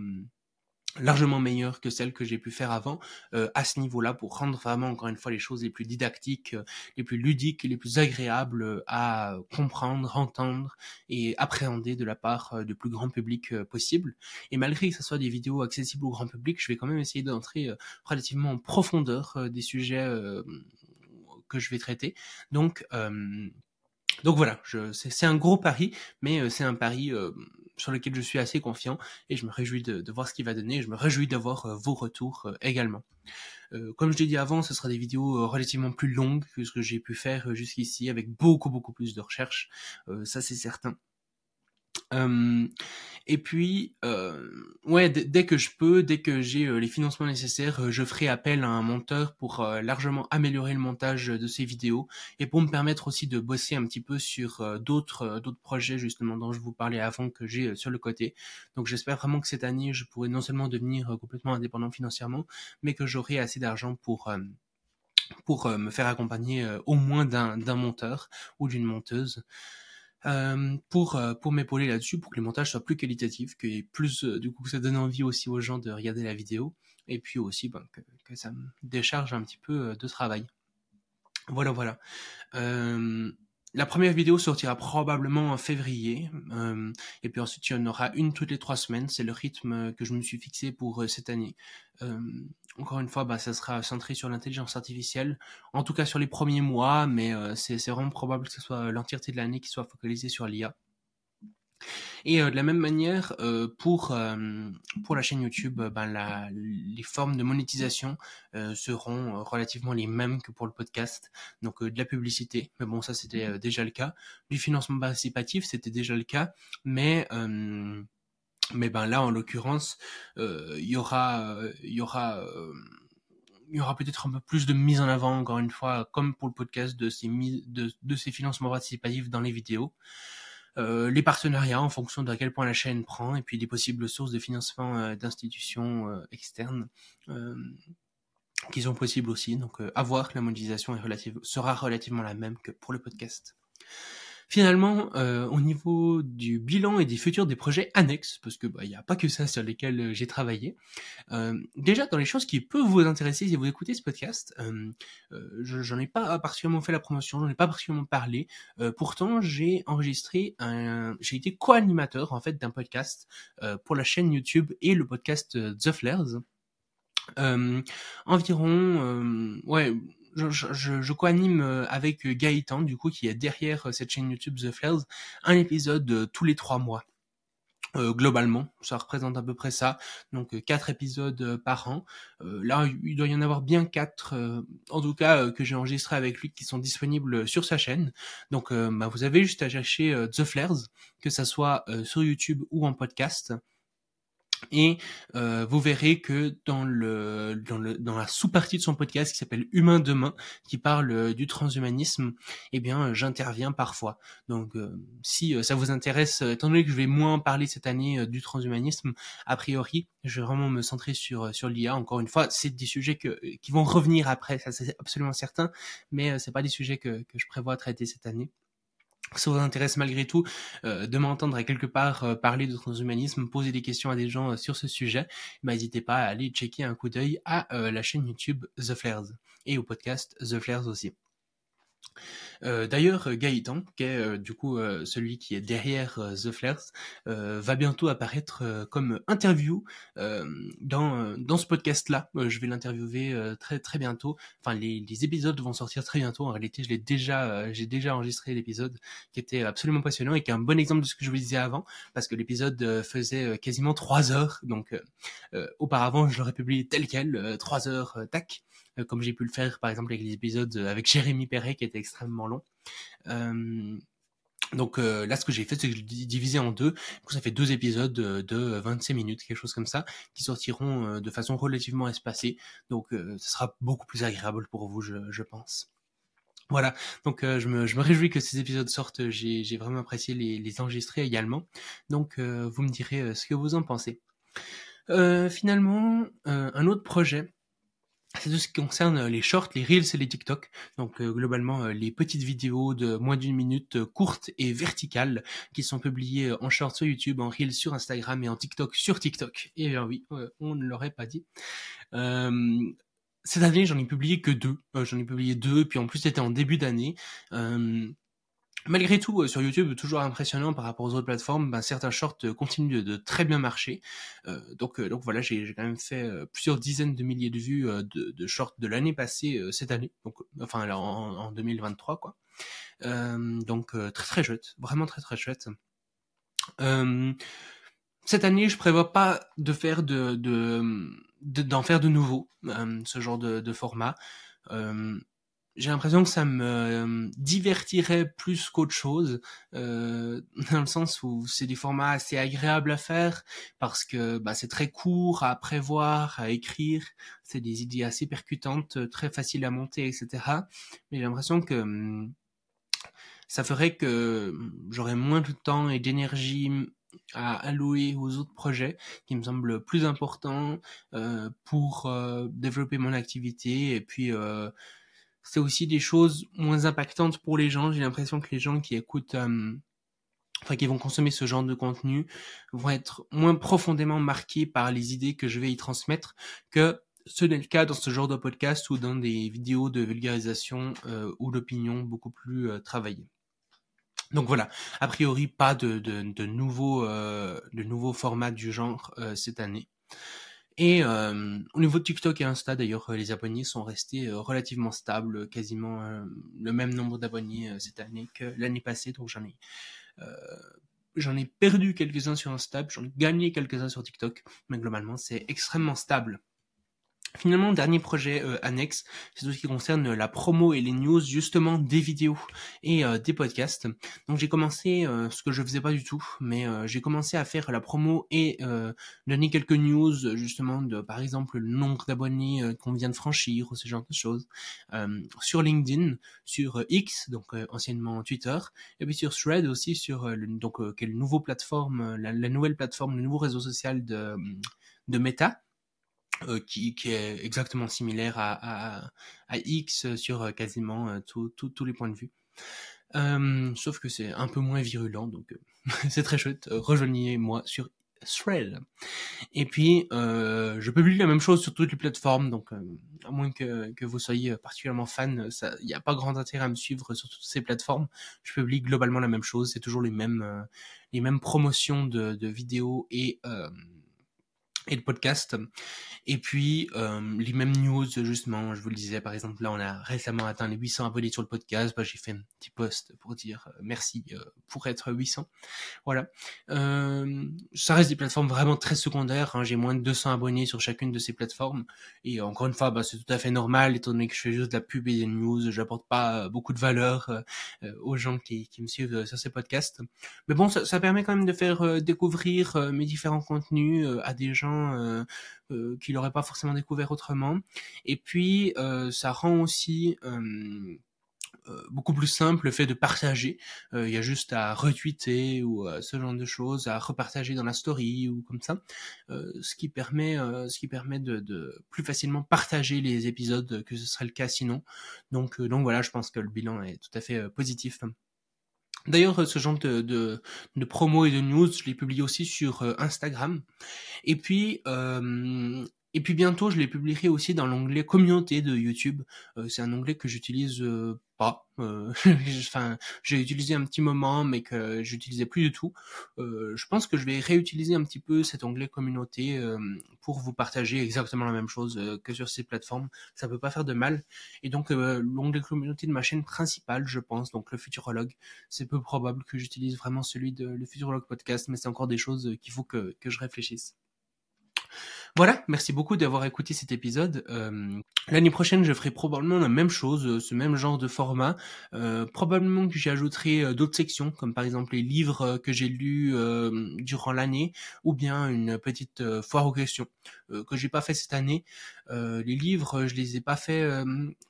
largement meilleure que celle que j'ai pu faire avant euh, à ce niveau-là pour rendre vraiment encore une fois les choses les plus didactiques, euh, les plus ludiques, les plus agréables euh, à comprendre, entendre et appréhender de la part du plus grand public possible. Et malgré que ce soit des vidéos accessibles au grand public, je vais quand même essayer d'entrer relativement en profondeur des sujets que je vais traiter. Donc donc voilà, c'est un gros pari, mais c'est un pari sur lequel je suis assez confiant et je me réjouis de, voir ce qu'il va donner et je me réjouis d'avoir euh, vos retours euh, également. Euh, comme je l'ai dit avant, ce sera des vidéos relativement plus longues que ce que j'ai pu faire jusqu'ici avec beaucoup beaucoup plus de recherches, ça c'est certain. Et puis, euh, ouais, dès que je peux, dès que j'ai les financements nécessaires, je ferai appel à un monteur pour largement améliorer le montage de ces vidéos et pour me permettre aussi de bosser un petit peu sur d'autres d'autres projets justement dont je vous parlais avant que j'ai sur le côté. Donc j'espère vraiment que cette année, je pourrai non seulement devenir complètement indépendant financièrement, mais que j'aurai assez d'argent pour pour me faire accompagner au moins d'un d'un monteur ou d'une monteuse. Euh, pour euh, pour m'épauler là-dessus, pour que les montages soient plus qualitatifs, que plus euh, du coup ça donne envie aussi aux gens de regarder la vidéo, et puis aussi ben, que, que, ça me décharge un petit peu de travail. Voilà, voilà. La première vidéo sortira probablement en février, euh, et puis ensuite il y en aura une toutes les trois semaines. C'est le rythme que je me suis fixé pour euh, cette année. Euh, encore une fois, bah, ça sera centré sur l'intelligence artificielle, en tout cas sur les premiers mois, mais c'est vraiment probable que ce soit l'entièreté de l'année qui soit focalisée sur l'IA. Et euh, de la même manière, euh, pour, euh, pour la chaîne YouTube, ben, la, les formes de monétisation seront relativement les mêmes que pour le podcast. Donc de la publicité, mais bon, ça c'était déjà le cas. Du financement participatif, c'était déjà le cas, mais mais ben là, en l'occurrence, il y aura, il y aura il y aura peut-être un peu plus de mise en avant, encore une fois, comme pour le podcast, de ces, de, de ces financements participatifs dans les vidéos. Euh, les partenariats en fonction de à quel point la chaîne prend, et puis des possibles sources de financement euh, d'institutions euh, externes qui sont possibles aussi. Donc à voir, la monétisation sera relativement la même que pour le podcast. Finalement, euh, au niveau du bilan et des futurs des projets annexes, parce que bah il n'y a pas que ça sur lesquels euh, j'ai travaillé. Euh, déjà dans les choses qui peuvent vous intéresser si vous écoutez ce podcast, euh, euh j'en ai pas particulièrement fait la promotion, j'en ai pas particulièrement parlé. pourtant, j'ai enregistré un, j'ai été co-animateur en fait d'un podcast pour la chaîne YouTube et le podcast The Flares. environ, ouais je, je, co-anime euh, avec Gaëtan, du coup, qui est derrière euh, cette chaîne YouTube The Flares, un épisode euh, tous les trois mois. Euh, globalement, ça représente à peu près ça. Donc quatre épisodes par an. Euh, là, il doit y en avoir bien quatre, en tout cas que j'ai enregistré avec lui, qui sont disponibles sur sa chaîne. Donc, bah, vous avez juste à chercher The Flares, que ça soit sur YouTube ou en podcast. Et euh, vous verrez que dans la sous-partie de son podcast qui s'appelle Humain demain, qui parle euh, du transhumanisme, eh bien euh, j'interviens parfois. Donc si ça vous intéresse, étant donné que je vais moins parler cette année du transhumanisme, a priori, je vais vraiment me centrer sur l'IA. Encore une fois, c'est des sujets qui vont revenir après, ça c'est absolument certain, mais c'est pas des sujets que je prévois traiter cette année ça vous intéresse malgré tout euh, de m'entendre quelque part euh, parler de transhumanisme, poser des questions à des gens euh, sur ce sujet, bah, n'hésitez pas à aller checker un coup d'œil à la chaîne YouTube The Flares et au podcast The Flares aussi. Euh, D'ailleurs, Gaëtan, qui est euh, du coup euh, celui qui est derrière euh, The Flares, euh, va bientôt apparaître euh, comme interview euh, dans, dans ce podcast-là. je vais l'interviewer très très bientôt. Enfin, les, les, épisodes vont sortir très bientôt. En réalité, je l'ai déjà, j'ai déjà enregistré l'épisode qui était absolument passionnant et qui est un bon exemple de ce que je vous disais avant, parce que l'épisode faisait quasiment trois heures. Donc, auparavant, je l'aurais publié tel quel, trois heures, tac. Euh, comme j'ai pu le faire par exemple avec les épisodes avec Jérémy Perret qui était extrêmement long. Euh, donc euh, là, ce que j'ai fait, c'est que je l'ai divisé en deux. Du coup, ça fait deux épisodes de, de 25 minutes, quelque chose comme ça, qui sortiront euh, de façon relativement espacée. Donc, euh, ce sera beaucoup plus agréable pour vous, je, je pense. Voilà, donc euh, je, me, je, me, réjouis que ces épisodes sortent. J'ai vraiment apprécié les, les, enregistrer également. Donc, vous me direz ce que vous en pensez. finalement, un autre projet c'est tout ce qui concerne les shorts, les reels et les TikTok. Donc euh, globalement euh, les petites vidéos de moins d'une minute euh, courtes et verticales qui sont publiées en shorts sur YouTube, en reels sur Instagram et en TikTok sur TikTok. Et bien oui, on ne l'aurait pas dit. cette année j'en ai publié que deux. j'en ai publié deux, puis en plus c'était en début d'année. Malgré tout, euh, sur YouTube, toujours impressionnant par rapport aux autres plateformes, ben, certains shorts euh, continuent de, très bien marcher. Euh, donc, euh, donc voilà, j'ai quand même fait plusieurs dizaines de milliers de vues de, de shorts de l'année passée cette année, enfin en, en 2023 quoi. donc très très chouette, vraiment très très chouette. cette année, je prévois pas de faire de d'en de, faire de nouveau ce genre de format j'ai l'impression que ça me euh, divertirait plus qu'autre chose, euh, dans le sens où c'est des formats assez agréables à faire, parce que bah, c'est très court à prévoir, à écrire, c'est des idées assez percutantes, très faciles à monter, etc. Mais j'ai l'impression que hum, ça ferait que hum, j'aurais moins de temps et d'énergie à allouer aux autres projets qui me semblent plus importants euh, pour euh, développer mon activité et puis euh, c'est aussi des choses moins impactantes pour les gens. J'ai l'impression que les gens qui écoutent, euh, enfin qui vont consommer ce genre de contenu, vont être moins profondément marqués par les idées que je vais y transmettre que ce n'est le cas dans ce genre de podcast ou dans des vidéos de vulgarisation euh, ou d'opinion beaucoup plus euh, travaillées. Donc voilà, a priori pas de, nouveaux formats du genre cette année. Et euh, au niveau de TikTok et Insta, d'ailleurs, euh, les abonnés sont restés euh, relativement stables, quasiment le même nombre d'abonnés cette année que l'année passée. Donc j'en ai, j'en ai perdu quelques-uns sur Insta, j'en ai gagné quelques-uns sur TikTok, mais globalement c'est extrêmement stable. Finalement, dernier projet euh, annexe, c'est tout ce qui concerne la promo et les news justement des vidéos et euh, des podcasts. Donc j'ai commencé euh, ce que je faisais pas du tout, mais euh, j'ai commencé à faire la promo et euh, donner quelques news justement de par exemple le nombre d'abonnés qu'on vient de franchir ou ce genre de choses sur LinkedIn, sur X donc anciennement Twitter et puis sur Thread aussi sur le, donc quelle nouveau plateforme la, la, nouvelle plateforme le nouveau réseau social de de Meta euh, qui, qui, est exactement similaire à, à, à X sur euh, quasiment euh, tous les points de vue. Euh, sauf que c'est un peu moins virulent, donc euh, c'est très chouette. Rejoignez-moi sur Thread. Et puis, euh, je publie la même chose sur toutes les plateformes, donc à moins que, que, vous soyez particulièrement fan, il n'y a pas grand intérêt à me suivre sur toutes ces plateformes. Je publie globalement la même chose, c'est toujours les mêmes, les mêmes promotions de, de vidéos et et le podcast. Et puis, euh, les mêmes news, justement, je vous le disais, par exemple, là, on a récemment atteint les 800 abonnés sur le podcast. Bah, j'ai fait un petit post pour dire euh, merci euh, pour être 800. Voilà. Euh, ça reste des plateformes vraiment très secondaires. Hein. J'ai moins de 200 abonnés sur chacune de ces plateformes. Et encore une fois, bah, c'est tout à fait normal, étant donné que je fais juste de la pub et des news. J'apporte pas beaucoup de valeur euh, aux gens qui, qui, me suivent sur ces podcasts. Mais bon, ça, ça permet quand même de faire découvrir mes différents contenus à des gens euh, euh, qu'il n'aurait pas forcément découvert autrement. Et puis, euh, ça rend aussi beaucoup plus simple le fait de partager. Il y a juste à retweeter ou ce genre de choses, à repartager dans la story ou comme ça, ce qui permet, ce qui permet de, de, plus facilement partager les épisodes que ce serait le cas sinon. Donc, donc voilà, je pense que le bilan est tout à fait positif. D'ailleurs, ce genre de, de, promo et de news, je l'ai publié aussi sur euh, Instagram. Et puis, euh, et puis bientôt, je les publierai aussi dans l'onglet communauté de YouTube. Euh, c'est un onglet que j'utilise euh, pas. Euh, enfin, j'ai utilisé un petit moment, mais que j'utilisais plus du tout. je pense que je vais réutiliser un petit peu cet onglet communauté pour vous partager exactement la même chose que sur ces plateformes. Ça peut pas faire de mal. Et donc l'onglet communauté de ma chaîne principale, je pense, donc le Futurologue, c'est peu probable que j'utilise vraiment celui de le Futurologue podcast, mais c'est encore des choses qu'il faut que, que je réfléchisse. Voilà, merci beaucoup d'avoir écouté cet épisode. Euh, l'année prochaine, je ferai probablement la même chose, euh, ce même genre de format. Euh, probablement que j'y ajouterai d'autres sections, comme par exemple les livres que j'ai lus durant l'année, ou bien une petite foire aux questions que j'ai pas fait cette année. les livres, je les ai pas fait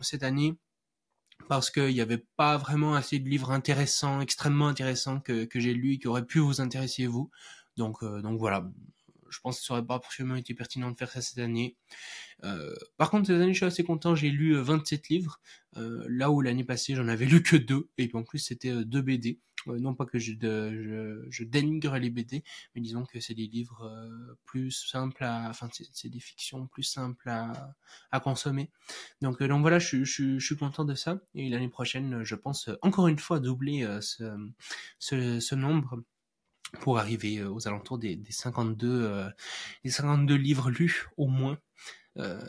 cette année parce qu'il n'y avait pas vraiment assez de livres intéressants, extrêmement intéressants que, que j'ai lus et qui auraient pu vous intéresser vous. Donc, donc voilà, je pense que ça aurait pas forcément été pertinent de faire ça cette année. Euh, par contre, cette année, je suis assez content. J'ai lu 27 euh, livres, euh, là où l'année passée, j'en avais lu que deux, et en plus, c'était deux BD. non pas que je, dénigre les BD, mais disons que c'est des livres plus simples à, enfin, c'est des fictions plus simples à, à consommer. Donc, donc voilà, je, je, suis content de ça. Et l'année prochaine, je pense encore une fois doubler ce nombre pour arriver euh, aux alentours des, des 52 euh, des 52 livres lus au moins. Euh,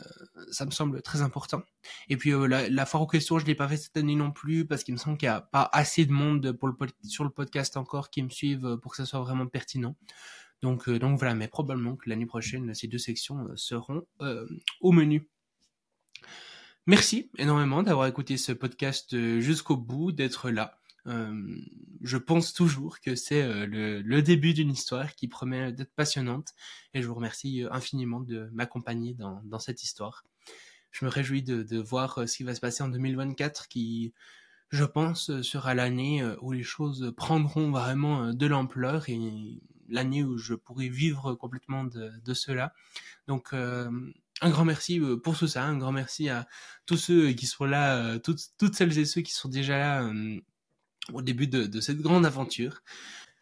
ça me semble très important. Et puis euh, la, la, foire aux questions, je l'ai pas fait cette année non plus parce qu'il me semble qu'il y a pas assez de monde pour le sur le podcast encore qui me suivent pour que ça soit vraiment pertinent. Donc donc voilà, mais probablement que l'année prochaine ces deux sections seront au menu. Merci énormément d'avoir écouté ce podcast jusqu'au bout, d'être là. Euh, je pense toujours que c'est euh, le, début d'une histoire qui promet d'être passionnante et je vous remercie euh, infiniment de m'accompagner dans, cette histoire. Je me réjouis de, voir ce qui va se passer en 2024 qui, je pense, sera l'année où les choses prendront vraiment de l'ampleur et l'année où je pourrai vivre complètement de, cela. Donc, un grand merci pour tout ça, un grand merci à tous ceux qui sont là, toutes celles et ceux qui sont déjà là au début de, cette grande aventure.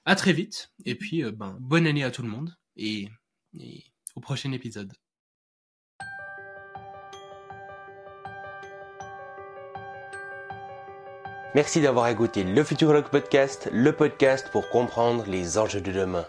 À très vite, et puis euh, ben, bonne année à tout le monde, et, au prochain épisode. Merci d'avoir écouté le Futurologue Podcast, le podcast pour comprendre les enjeux de demain.